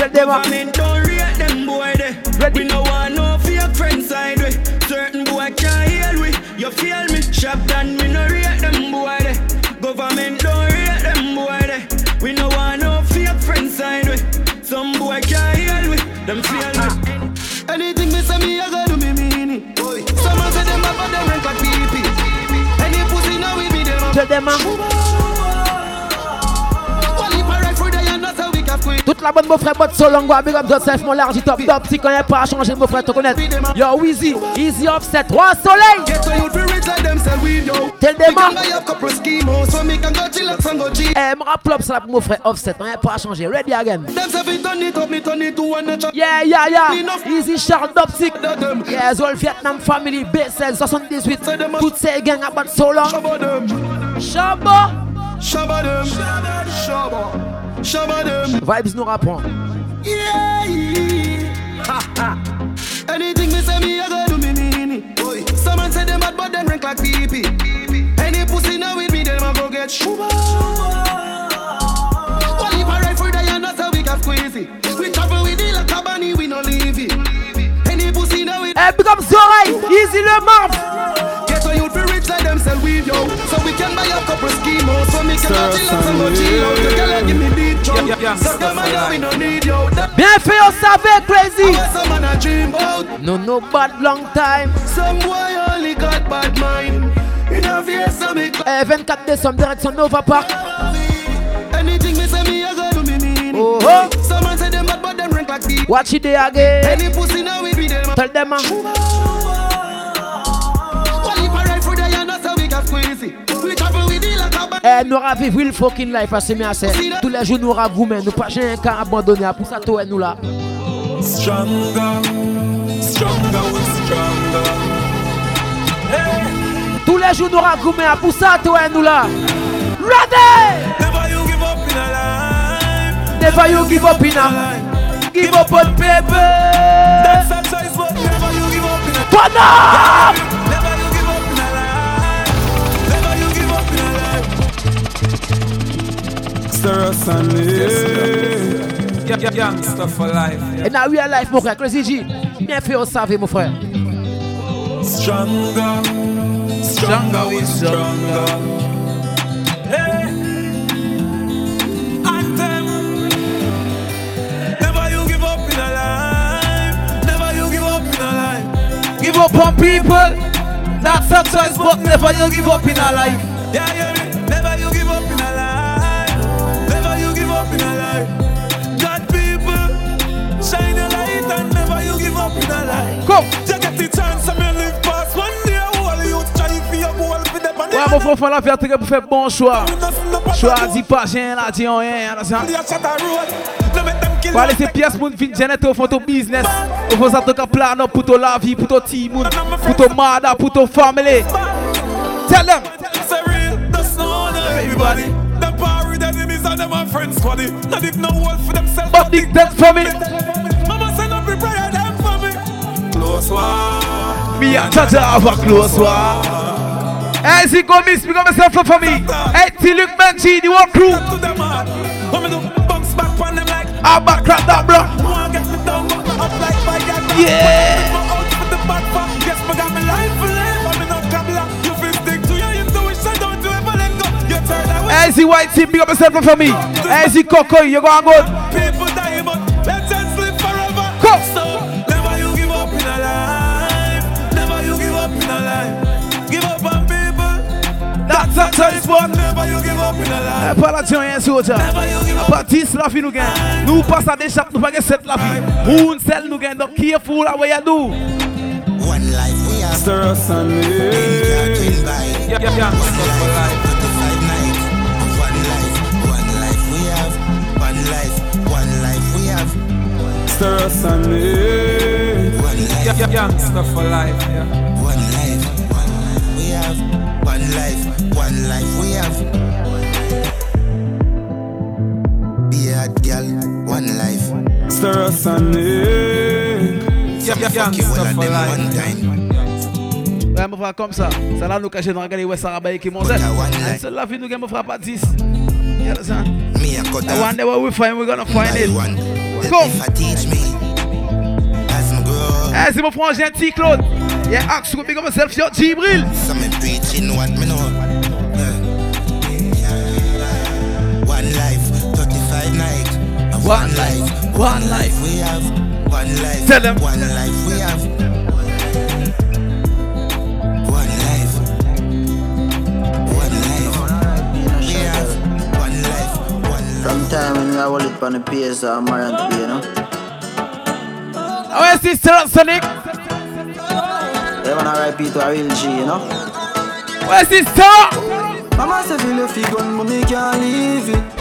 Tell them up. Government don't rate them boy there. We no want no fake friend side way. Certain boy can't heal we. You feel me? Shop done, we no rate them boy there. Government don't rate them boy there. We no want no fake friend side way. Some boy can't heal we. Them feel me. Anything me say me, I gotta do me mean it. Someone say them up and them rank like PP. Any pussy now we be them. Tell them ah. up. toute la bonne, mon frère, mode Solangwa, big up Joseph, mon large, top, top. Si quand pas à changer, mon frère, te connaître. Yo, Weezy, Easy Offset, Roi Soleil. Tel démon. Eh, me rappelle ça pour mon frère Offset, on rien pas à changer. Ready again. Yeah, yeah, yeah. Easy Charles Doptic. Yeah, Zol Vietnam Family, BSL 78. Toutes ces gangs à battre Solang. Chamba. Chamba. Them, shabba, shabba them. Vibes nous rapprend. Yeah, ha <laughs> ha. Anything me say me, I go do me mean it. Someone say them bad, but them rank like PP. Any pussy now with me, them a go get shuba. Well, if I ride for the and that's how we can squeeze it. We travel with it like a bunny, we no leave it. Any pussy now with Eh, big up Zoraï, Easy le marv. Get a youth for rich like them sell weed, yo. So we a couple schemos. So me can go chill out and go chill out. The girl a give me beat, yo. Yeah, yeah, So them a we no need, yo. That Bien fait, on savait, crazy. some man a dream about. No, no bad long time. Some boy only got bad mind. In a face, so me Eh, 24 décembre, direction Nova Park. Anything me say me, I go do me mean. Oh, oh. Some man say them bad, but them rank like the. Watch it there again. Any pussy now we be them. Tell them, man. Eh, nous aura vivre le fucking life, c'est bien assez. Tous les jours, nous aura gourmet. Nous pas jamais qu'à abandonner. Pour ça, toi nous là. Stronger, stronger, stronger. Tous les jours, nous aura gourmet. Pour ça, toi nous là. Ready! Never you give up in a life. Never you give up in a Give up on paper. That's a choice, but never you give up in a Turn up! In a life. Stir us and. Yeah, yeah, Gangsta for life. yeah. Et dans real life, mon frère, Crazy G. Bien fait, on savait, mon frère. Stronger, stronger, we stronger. Hey, anthem. Never you give up in a life. Never you give up in a life. Give up on people. That's a choice, but never you give up in a life. Yeah, yeah, life. Come. You get the chance to me live past one day. All you try for your goal for the Ouais, mon frère, faire très pour faire bon choix. Choisis pas, j'ai rien là, dis rien. là, ça. The shot a road. No make them Kwa laisser pièce moun fin au fond ton business. Au fond ça te plan pour ton la vie, pour ton team, pour ton mada, pour ton family. Tell them. Everybody. Power with enemies and them are friends. Not if no for themselves. But for me. Close one. Me and Chacha have a close one. Hey, see, go miss me, go myself for me. Hey, T. Luke Benji, the one crew. I'm back, crack that block. Yeah. Hey, see, white team, big up yourself for me. Hey, see, Coco, you going good. Never you give up in a life. Pas la tienne, hein, soldier. Pas 10 la vie nous gagne. Nous passons à des chaps, nous pas 7 la vie. Moon cell nous gagne. Donc, careful à what you do. One life we have. Stir us and me. Yeah, yeah, yeah. One life, 45 nights. One life, one life we have. One life, one life we have. Stir us and me. One life, yeah, yeah, yeah. Stuff for life, yeah. One life, one life we have. One life, one life we have. One life. Stir us. Yeah, yeah. Ouais, mon frère, comme ça. Ça là, nous dans regarder où ça rabaye qui monte. C'est la vie, nous gagne, mon frère, pas 10. You understand? Me I wonder what we find, we're gonna find it. One. Come. Teach me, as me grow. Eh, c'est mon frère gentil, Claude. Yeah, yo, Jibril. So me preaching what me know. One life, one life. we have. One life, Tell them. One life we have. One life. One life. We have. One life. One life. From time when I hold it on the PS, I'm married to be, you know. How is this, Sonic? They wanna RIP to a real G, you know. Where's this star? Mama say feel if you gun, but me can't leave it.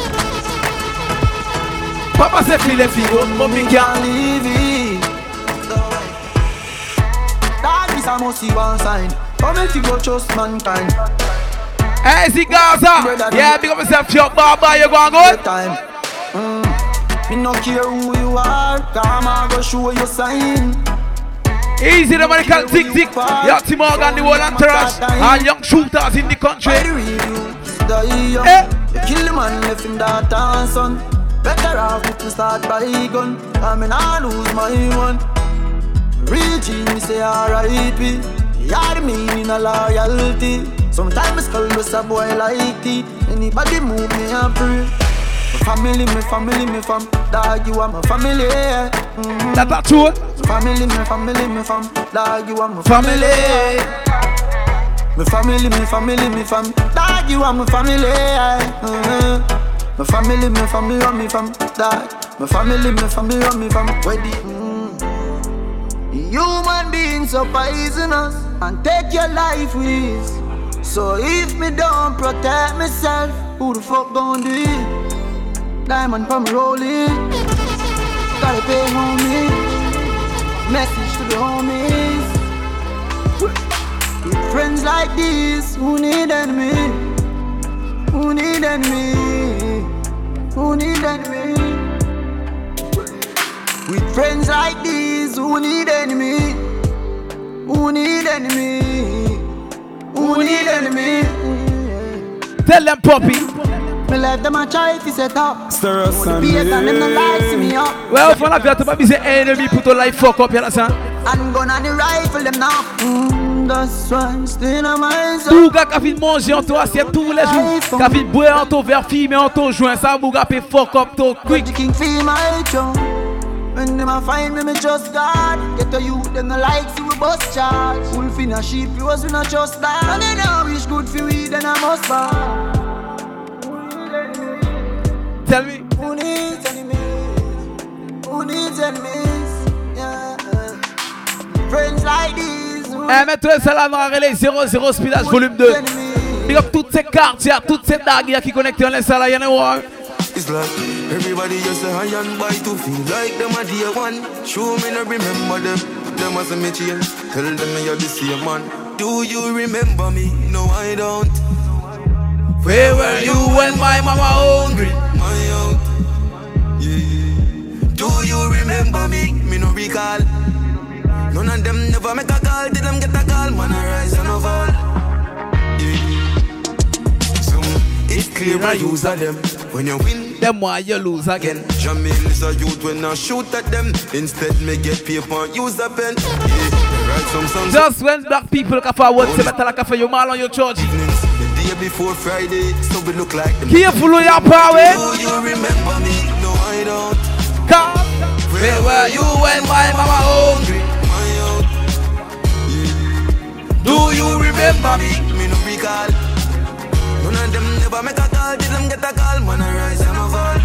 Papa say feel if you but me can't leave it. That is a must see one sign. Come if you go trust mankind. Hey, see Gaza. Yeah, big up yourself, yo, Baba, you going good? Time. Mm. Me no care who you are, come and go show you sign. Easy, the American tick tick. Yo, Tim Morgan, the whole entourage. And young shooters in the country. Young. Eh. You kill the man, left him daughter and son. Better off if me start by gun. I mean, I lose my one. Reaching me say R.I.P. You're the meaning of loyalty. Sometimes skull was a boy like it. Anybody move me and pray. My family, my family, my fam. Dog, you are my family. Mm-hmm. That's not true. Family, my family, my fam. Dog, you are my Family. My family, my family, my fam. Dog, you are my family. Mm-hmm. My family, my family, and me from? That. my family, my family, and me from? Where the mm. human beings are poisonous and take your life with. So if me don't protect myself, who the fuck gon' do it? Diamond from rolling, gotta pay homie. Message to the homies. With friends like this, who need enemy? Who need enemy? Who need enemy? With friends like these, who need enemy? Who need enemy? Who need enemy? Tell them, puppy. Me let them a try if set up. Stir us The and beat and them no like me up. Well, for la vie, tu pas besoin ennemi pour ton life fuck up, you understand? And gun on the rifle them now. Mm, that's why I'm still on my Tout gars qui a fait manger en ton assiette tous les jours, qui a fait boire en ton verre, fumer en ton joint, ça vous fait fuck up ton quick. The king feel my throne. When them a find me, me trust God. Get to you, them no like see we bust charge. Wolf in a sheep, yours we not trust that. And they know wish good for we, then I must buy. Tell me. Who needs enemies? Who needs enemies? Yeah. Friends like these. Eh, maître, c'est la noire relais 00 Speedage volume 2. Big up toutes ces quartiers, toutes ces dagues qui connectent en laisse là, y'en a. It's like everybody just a high and buy to feel like them a day one. Show me no remember them. Them as a me change. Tell them me you're the same man. Do you remember me? No, I don't. Where were you when my mama hungry? My out. Yeah. Do you remember me? Me no recall. None of them never make a call. Did them get a call? Man, I rise and I fall. Yeah. So it's clear I use of them. When you win, them why you lose again. Jamil is a youth when I shoot at them. Instead, me get paper, use a pen. Yeah. Just when black people can forward to metal cafe, you mal on your church. The day before Friday, so we look like them. Careful with your power. Eh? Do you remember me? No, I don't. Come. Where were you when my mama hungry? My out. Yeah. Do you remember me? Me no recall. None of them never make a call. Did them get a call? Man, I rise and I fall.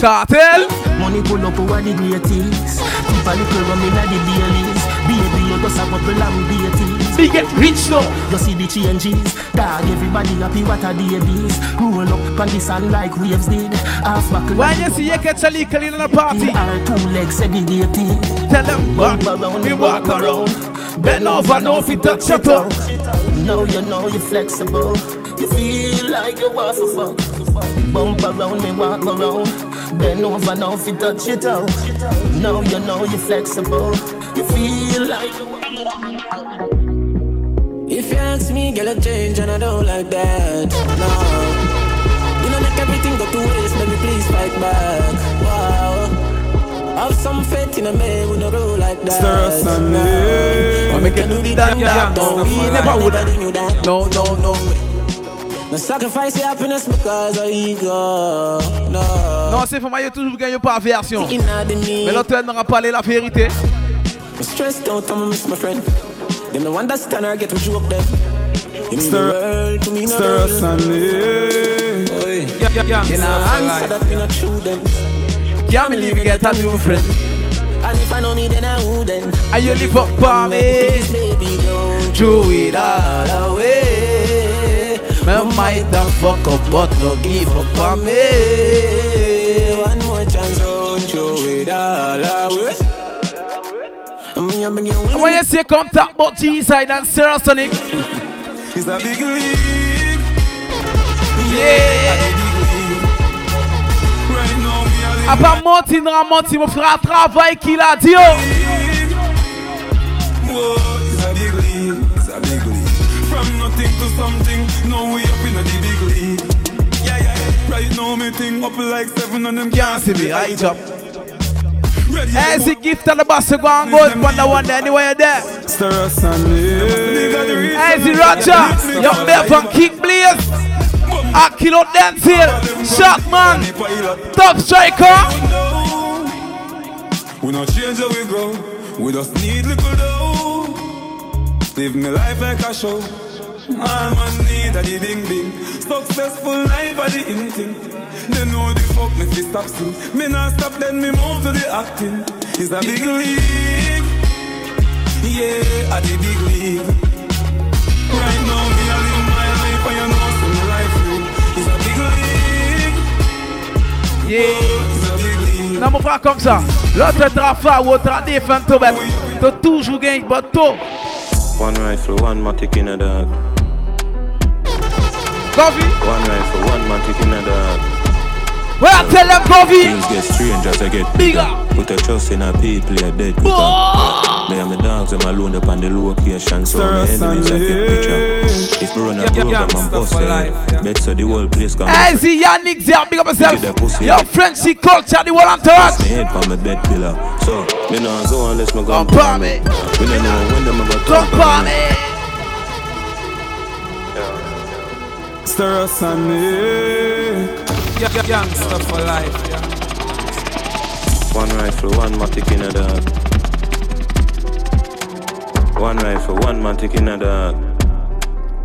Cartel. Money pull up over the greatest. Keep a little rum inna the dailies. Baby, you just a couple and beaties. We get rich now. You see the changes. Dog, everybody happy what a day this. Roll up on the sun like waves did. Half buckle. When you see you catch a leak in a party. Our two legs segregated. Tell them walk around, we walk around. Bend over, no fit touch your toe. Now you know you're flexible. You feel like you want to fuck. Bump around me, walk around. Bend over, now fit touch your toe. Now you know you're flexible. You feel like If you ask me, girl, I change and I don't like that. No, you know make everything go to waste. Me please fight back. Wow. Have some faith in a man with no roll like that. Me. I make it do that, that. No, we never would have. No, no, no. No sacrifice your happiness because of ego. No. Non, c'est pour moi, a toujours gagné par version. Mais l'autre, n'aura pas la vérité. I'm stressed out, I'm miss my friend. Them no understand or get me joke them. You mean the world to me, no Stir us me. Yeah, yeah, yeah. You know, answer that me not true them. Can't believe you get a new friend. And if I know me, then I wouldn't. And you live up for me. Please, baby, don't throw it all away. Me might have fuck up, but no give up on me. When you say come talk about G-side and Sarah Sonic. It's a big league. Yeah. Right now me a A pa monti nan monti Mou fra travay ki la di yo Whoa, it's a big league. It's a big league. From nothing to something Now we up in the big league. Yeah, yeah, yeah. Right now me thing up like seven and them Can't see me, I jump As a gift of the boss, go and go on one there, anywhere there. On me. As the Roger, young bear from Kick Blaze. A kilo dance here. Shot man. Top striker. We not change how we grow. We just need little dough. Live me life like a show. All man need a the bing bing. Successful life are the in thing. They know the fuck me fi stop sing. Me not stop then me move to the acting. It's a big league. Yeah, a the big league. Right now me a live my life and you know some life real. It's a big league. Yeah. It's a big league. Non, mon frère, comme ça. L'autre trafa ou autre défend tout bête. T'as toujours gagné bateau. One rifle, one matic in a dog. Coffee. One rifle, one matic in a dog. Well, I tell them, Coffee. Things get strange as I get bigger. Put a trust in a people, a dead people. Me and my dogs, I'm alone up on the location. So my enemies, I get picture. If we run a program and bust it, bet so the whole place can Hey, see Yannick there, big up yourself. Your Frenchy culture, the whole entourage. My head from my bed pillar. So, me nah go unless me go Come and for me. We don't know when them about Come for me. Stir us on me. Gangster for life, yeah. One rifle, one matic in a dog. One rifle, one matic in a dog.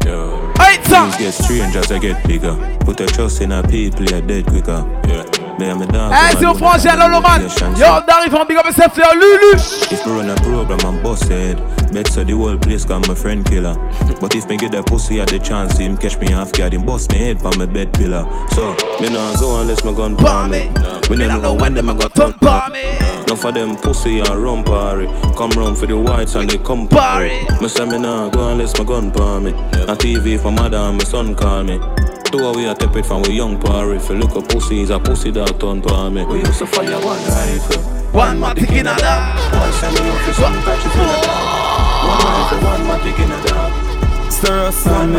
Yo. Things get strange as I get bigger. Put a trust in a people, a dead quicker. Yeah. Me and my dog. Hey, c'est au frangin, Lolo man. Yo, d'arrive en big up yourself, yo, Lulu. If me run a program, I'm busted. Bet so the whole place call my friend killer. but if me get that pussy at the chance, him catch me off guard, him bust me head from my bed pillar. So, me nah go unless my gun palm me. Me never know when them I got turn palm me. None for them pussy and run party. Come round for the whites and they come party. Me say me nah go unless my gun palm me. On TV for mother and my son call me. Two we are tepid from we young party. If you look at pussy, is a pussy that turn palm me. We used to fire one rifle. One matic in a dog. One send me off for some patches in a dog. One rifle, one matic in a dog. Stir us on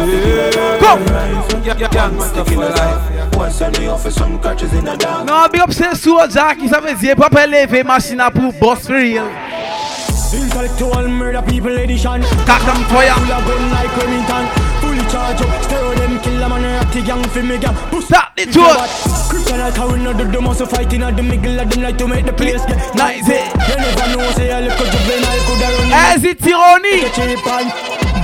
Come! Yeah, yeah, gangsta for life. One send me off for some catches in a dog. Non, big up c'est Soja qui ça veut dire pas pas lever machine à pour boss for real. Intellectual murder people edition. Cock them fire. Full of gun like Remington. Fully charge up. Stereo them kill them and rock the gang for me gang. Push that the tour. Kryptonite how we know do the muscle fighting at the middle of them like to make the place get nice. Eh. You never know say a little juvenile could have run. As it tyranny.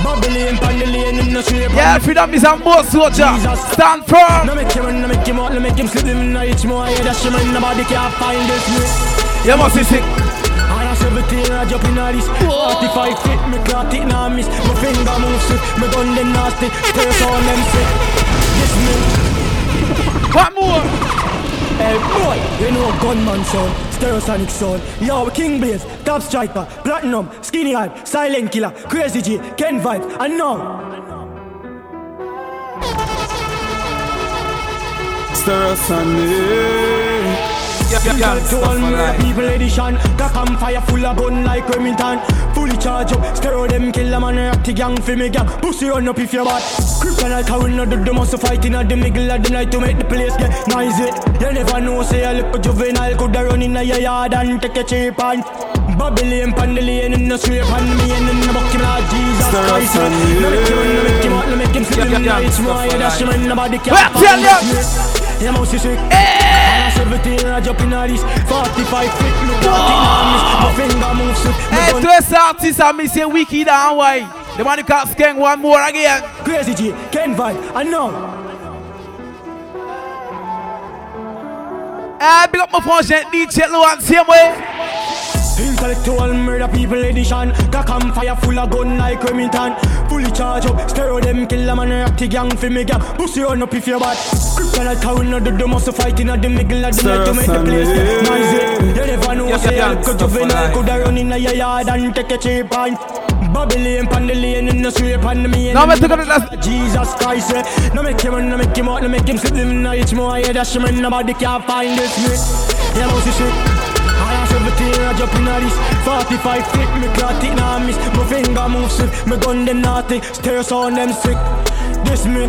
Bubbling pan the lane in the street. Yeah, freedom is a more soldier. Stand firm. No make him, no make him out, no make him slip him in the itch more. Yeah, that's him and nobody can find this me. You must be sick. I 17, I jump in all this 45 feet, me clot it now miss My finger move swift, me gun them nasty Curse on them sick This me. <laughs> One more? Hey boy, you know gunman son Stereosonic son Yo, King Blaze, Top Striker, Platinum, Skinny Hype, Silent Killer, Crazy G, Ken Vibe And now. Stir us on Intellectual people edition Cock and fire full of gun like Remington. Fully charge up, stereo them kill and rock the gang for me gang Pussy run up if you bad. Kryptonite how we know do the muscle fighting at the middle of the night to make the place get noisy You never know say a little juvenile coulda run in your yard and take a cheap and Babylon pan the lane in the street and me and in the bucket like Jesus Christ. No make him run, no make him out, no make him in the night More yeah that's him and nobody can find this Yeah, mouse is sick 17, I jump in all this 45 feet, look at it now, miss My finger moves swift Hey, twist artist and me say wicked and why? The one who can't skank one more again. Crazy G, Ken Vibe, I know. Eh, big up my frangin DJ Luan, same way. Intellectual murder people edition. Cock and fire full of gun like Remington. Fully charge up, stereo them kill them and rock the gang for me gang Pussy run up if you bad. Kryptonite how we know do the muscle fighting at the middle of the night to make the place. noisy You never know say a little juvenile coulda run in your yard and take a cheap and Babylon pan the lane in the street pan me No, me take it last Jesus Christ eh. No make him no make him out, no make him slip him. No it's more yeah that's him nobody can find this me Yeah, mouse is shit I am 17, I jump in this 45 feet, me clot it now miss My finger move swift, me gun them naughty Stare on them sick This me.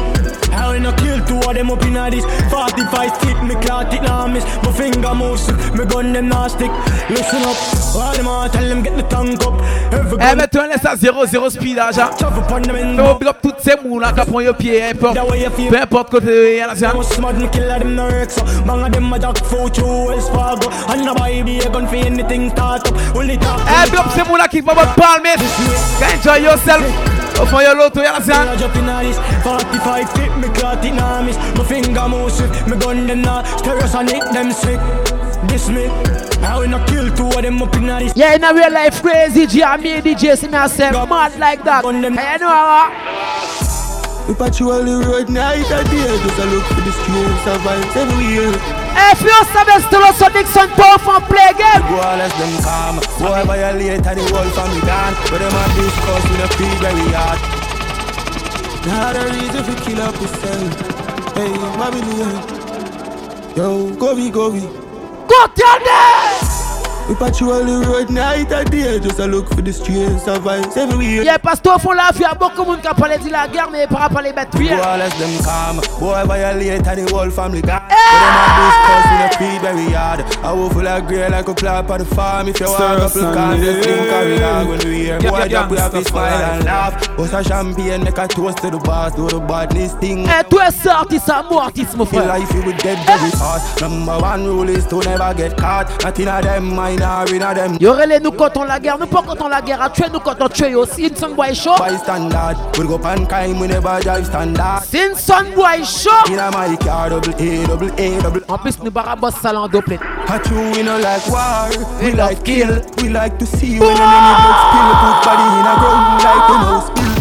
I wanna kill two of them up in this 45 feet, me clot it now miss. My finger move swift, me gun them nasty Listen up, all them all tell them get the tongue up. Eh, mais toi, laisse à 0-0 speed, là. Fais big up toutes ces moules qui prennent le pied, peu importe. Côté, y'a la scène. Smart me kill them no Rex Bang of them a jack foot through Wells Fargo. And a buy be a gun for anything start up. Only talk Eh, big up ces moules qui vont votre palmer. Enjoy yourself. Au fond, y'a l'autre, y'a la. I jump in all this 45 feet, me clot it now miss. My finger move swift, me gun them now Stereosonic them sick. This me. I will not kill two of them up in all this Yeah, in a real life, crazy G, I mean DJ, see me I say, mad like that. Hey, you know what? We patrol the road night and day Just a look for the streets of vibes everywhere Hey, if you savage still also Dixon Puff and play. Go on, let them calm Boy violate and the whole family gone. But them a discuss with a feel very hard. Not a reason for kill up yourself Hey, Babylon Yo, go we, go we. Go tell them. We patrol the road night and day Just a look for the streets of vibes everywhere Yeah, parce qu'au fond, la vie, y a beaucoup de monde qui a parlé de la guerre, mais pas parler bête Go bien. on, let them calm Boy violate and the whole family gone But them a discuss with a feel very hard. I will full of grey like a clap on the farm. If you want a couple cans, just drink carry dog When we hear boy drop, we have to smile and laugh. Bust a champagne, make a toast to the boss Do the badness thing. Eh, toi, sorti, ça mortis, mon Feel frère. life you would get very fast. Number one rule is to never get caught. Not in a them mind Yo relais nous quand la guerre, nous pas quand la guerre, à tuer nous quand on tue aussi. Une son boy show. C'est une son boy show. En plus, nous barabos salant dopplet. we no like war, we like kill. We like to see when an enemy gets killed. Put body in a ground like a mouse pill.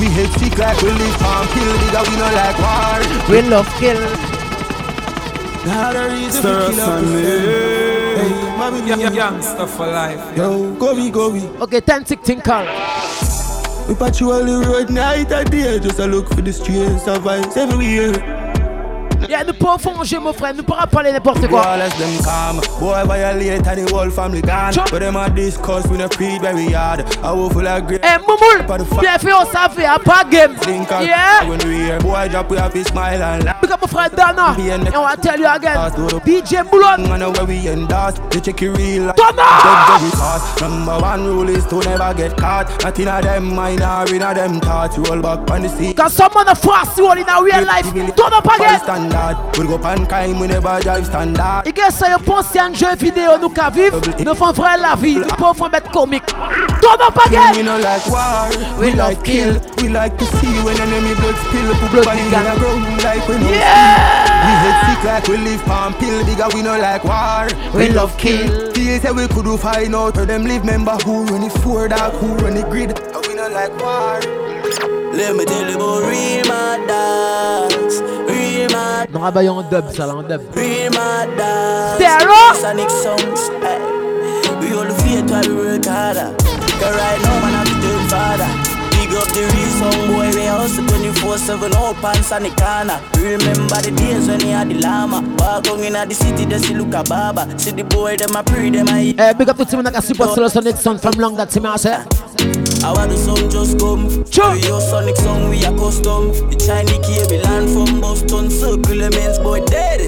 We hate sick like we live and kill. Nigga, we no like war. We love kill. Now the reason we kill up on with me. Hey, mommy, Yeah, yeah, Youngster for life. Yo, go we, go we. Okay, 10 tick tinkle. We patrol the road night and day, just a look for the streets of vibes everywhere. Yeah, nous pouvons fonger, mon frère, nous pourrons parler n'importe quoi. Less them calm, boy violate and the whole family gone? But them a discuss, we no pre very hard. I will full of great. Eh, Moumoul, bien fait, on savait, à pas game. Yeah. When we hear boy drop, we have to smile and laugh. Up my friend Dana. And I tell you again. DJ Boulon. I know where we end us. They check it real. Dana. Number one rule is to never get caught. Not in a them minor, in a them thoughts. Roll back on the seat. Cause someone a fast you in a real life. Turn up again. Standard. We go pan kind, we never drive standard. Et que ça, je pense à un jeu vidéo, nous qu'à vivre, nous faisons vrai la vie, nous pouvons faire mettre comique. Turn up again. We no like war, we, like kill. We like to see when enemy blood spill. Put Blood body in gang. ground like we no Yeah. We hate sick like we live palm pill. Bigger we no like war. We love kill. Feel say we could find out where them live. Member who run it for dark, who run it grid. And we no like war. Let me tell you about real mad Non, bah, en dub, ça là, en dub. real mad dogs. Stereo. Sonic songs, hey. We all the faith while we work harder. Cause right now, man, I'm the third father. Big up the real song boy, we hustle 24-7 out pants on the corner. Remember the days when he had the llama. Walk on in the city, they see look a baba. See the boy, them a pre, them a eat. Eh, big up to team that support Solo Sonic Son from long that I say. I want the song just come. Sure. Your sonic song we are custom. The Chinese cable land from Boston. Circle immense boy dead.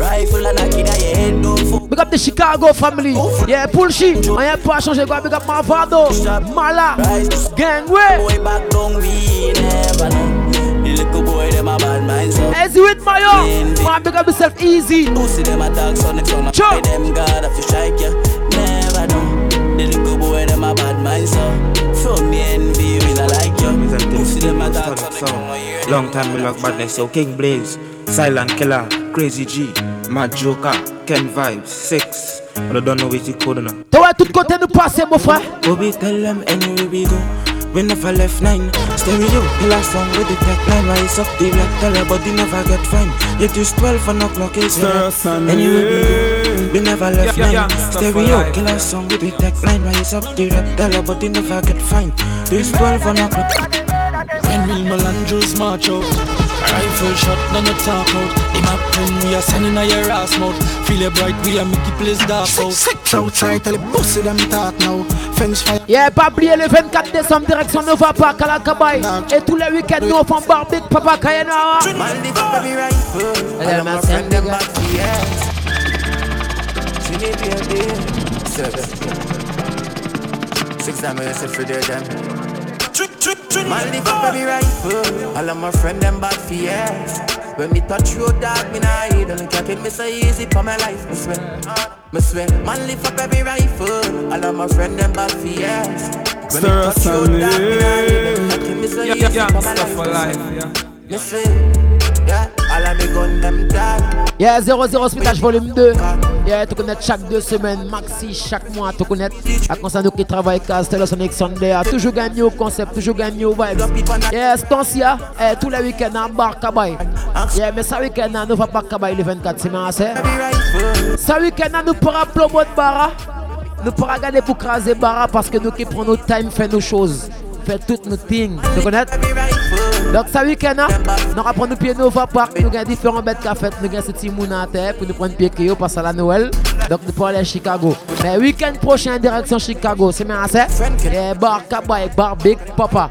Rifle and it at your head fuck. Big up the Chicago family. Yeah, pull shit. On y a pas changé quoi. Big up Marvado. Mala. Gangway. Boy back down we never know. The little boy them a bad mind so. Easy with Mayo. Man, big up yourself easy. Pussy them a talk sonic song. Sure. Them God if you strike ya. Never know. The little boy them a bad mind so. From me envy we not like you. Pussy them a talk sonic song. Long time we lock badness, yo King Blaze, Silent Killer, Crazy G, Mad Joker, Ken Vibes, Six. But I don't know what you code now. Toi, tout côté nous passer, mon frère. Bobby tell them anywhere we go. We never left nine. Stereo, killer song with the tech line. Rise up the black teller, but they never get fine. Yet it's 12 and o'clock is Stir Sunday. Anywhere we go. We never left Yeah, yeah, nine. yeah, stuff for Stereo, life. killer song with the tech line. Rise up the black teller, but they never get fine. It's 12 and o'clock. When Real Melandros march out Rifle shot, none of talk out The map when we are sending a your ass mouth Feel it bright, we are make the place dark out Six outside, tell the pussy them talk now. Fence fire. Yeah, pas oublier le 24 décembre, direction Nova Park à la Cabaye. Et tous les week-ends, nous faisons barbecue, Papa Kayana. Man, the fuck be rifle. Elle All of my friends them back for me baby. Seven. Six time I said for their them. Man, fuck be rifle. All of my friends them back for years. When me touch road, dog, me nah hide. Don't cap it, me so easy for my life, me swear. Me swear, man, lift up every rifle. All of my friends them back for years. When me touch road, dog, me nah hide. It, me so Yeah, easy yeah, for my for life, yeah. swear. Me swear, yeah. All of me gun them die. Yeah, 00 Splitage volume 2. Yeah, tu connais chaque deux semaines, maxi chaque mois, tu connais. À concert nous qui travaillent Castel Sonic Sunday, toujours gagné au concept, toujours gagné au vibes. Yeah, ce ah, eh, tous les week-ends en bar Kabay. Yeah, mais ça week-end, nous va pas Kabay le 24 semaines, c'est. Ça week-end, nous pourra promo de bara. Nous pourra garder pour craser bara parce que nous qui prenons notre time, fait nos choses. Fait toutes nos things, tu connais? Donc ça week-end, hein, nous allons prendre pied Nova Park, nous avons différents bêtes cafés, nous avons ce petit moun à terre pour nous prendre pied Kyo parce à la Noël. Donc nous pourrons aller à Chicago. Mais week-end prochain, direction Chicago, c'est bien assez. Et bar Kabay, bar Big Papa.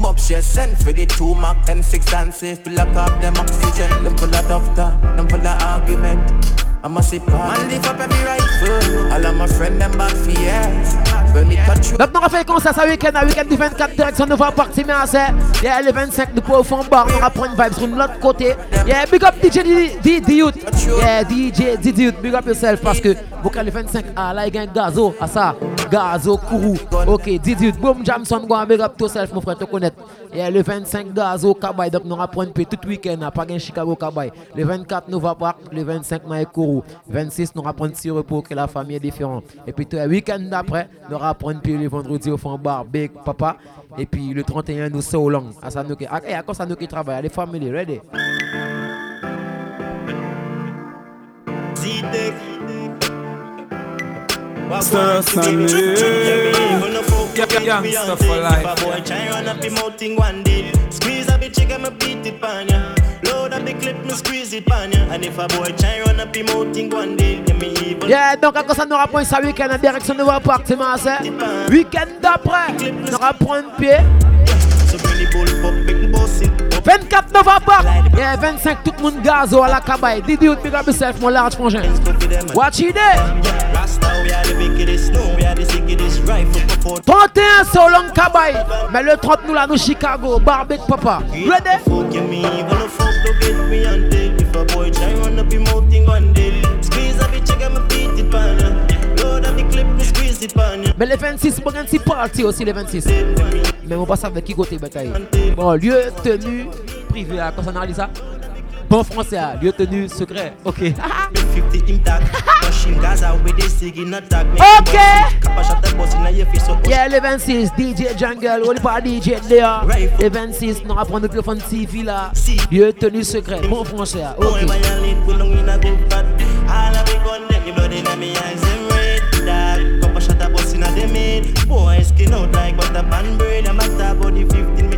Mob share send for the two mark 10 6 and safe. Up up them oxygen. Them full of doctor, them full of argument. I'm a sip Man lift up every rifle. All of my friend them bad for years. Donc nous avons fait comme ça ce week-end, le week-end du 24 direction nous va partir mais assez. Yeah, le 25 nous pouvons faire un bar, on va prendre une vibe sur l'autre côté. Yeah, big up DJ Didi Youth. Yeah, DJ Didi Youth, big up yourself parce que vous le 25 à la il gazo à ça. Gazo, Kourou. Ok, Didi Youth, boom, Jamson, go big up yourself mon frère, te connaître. Yeah, le 25 gazo, Kabay, donc nous allons prendre tout week-end, pas gain Chicago Kabay. Le 24 nous va partir, le 25 nous repos. 26, nous rapprenons petit repos que la famille est différente. Et puis le week-end d'après, nous rapprenons puis le vendredi au fond barbecue, papa. Et puis le 31, nous sommes au long. À ça nous qui eh, travaillons, les familles, ready? Squeeze up beat it pan ya. Out. Yeah, donc à ça nous rapproche ça week-end en direction de voir partir, c'est Week-end d'après, nous rapproche un pied. 24 novembre, yeah, 25 tout le monde gazo à la cabaye. Didi you big up yourself, mon large frangin? Watch it there. 31 so long cabaye. Mais le 30 nous là, nous Chicago, barbecue papa. Ready? If a boy try run up him out thing one day, squeeze a bitch, get me beat it pan ya. Load up the clip, me squeeze it pan ya. Mais les 26, bon, un petit party aussi les 26. Mais on passe avec qui côté bataille. Bon, lieu tenu privé, à quoi ça analyse ça? Bon français, lieu tenu secret. Ok. <laughs> ok. Yeah, les 26, DJ Jungle, on est pas DJ there. Les 26, nous apprendre le téléphone TV là. Lieu tenu secret. Bon français, ok. Boy, skin out like butter pan bread. I'm at the 15,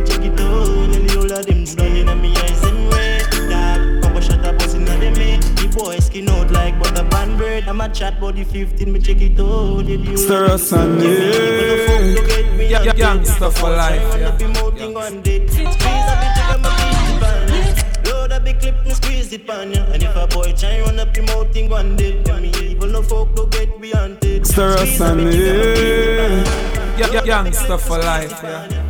boy skin out like butter pan bread. I'm a chat body 15, me check it out. Stir us on yeah. Youngster for life. Load up the clip, me squeeze it pan ya. And if a boy try run up him out thing one day, then me even no folk no get beyond it. Stir us on yeah. Youngster for life, yeah.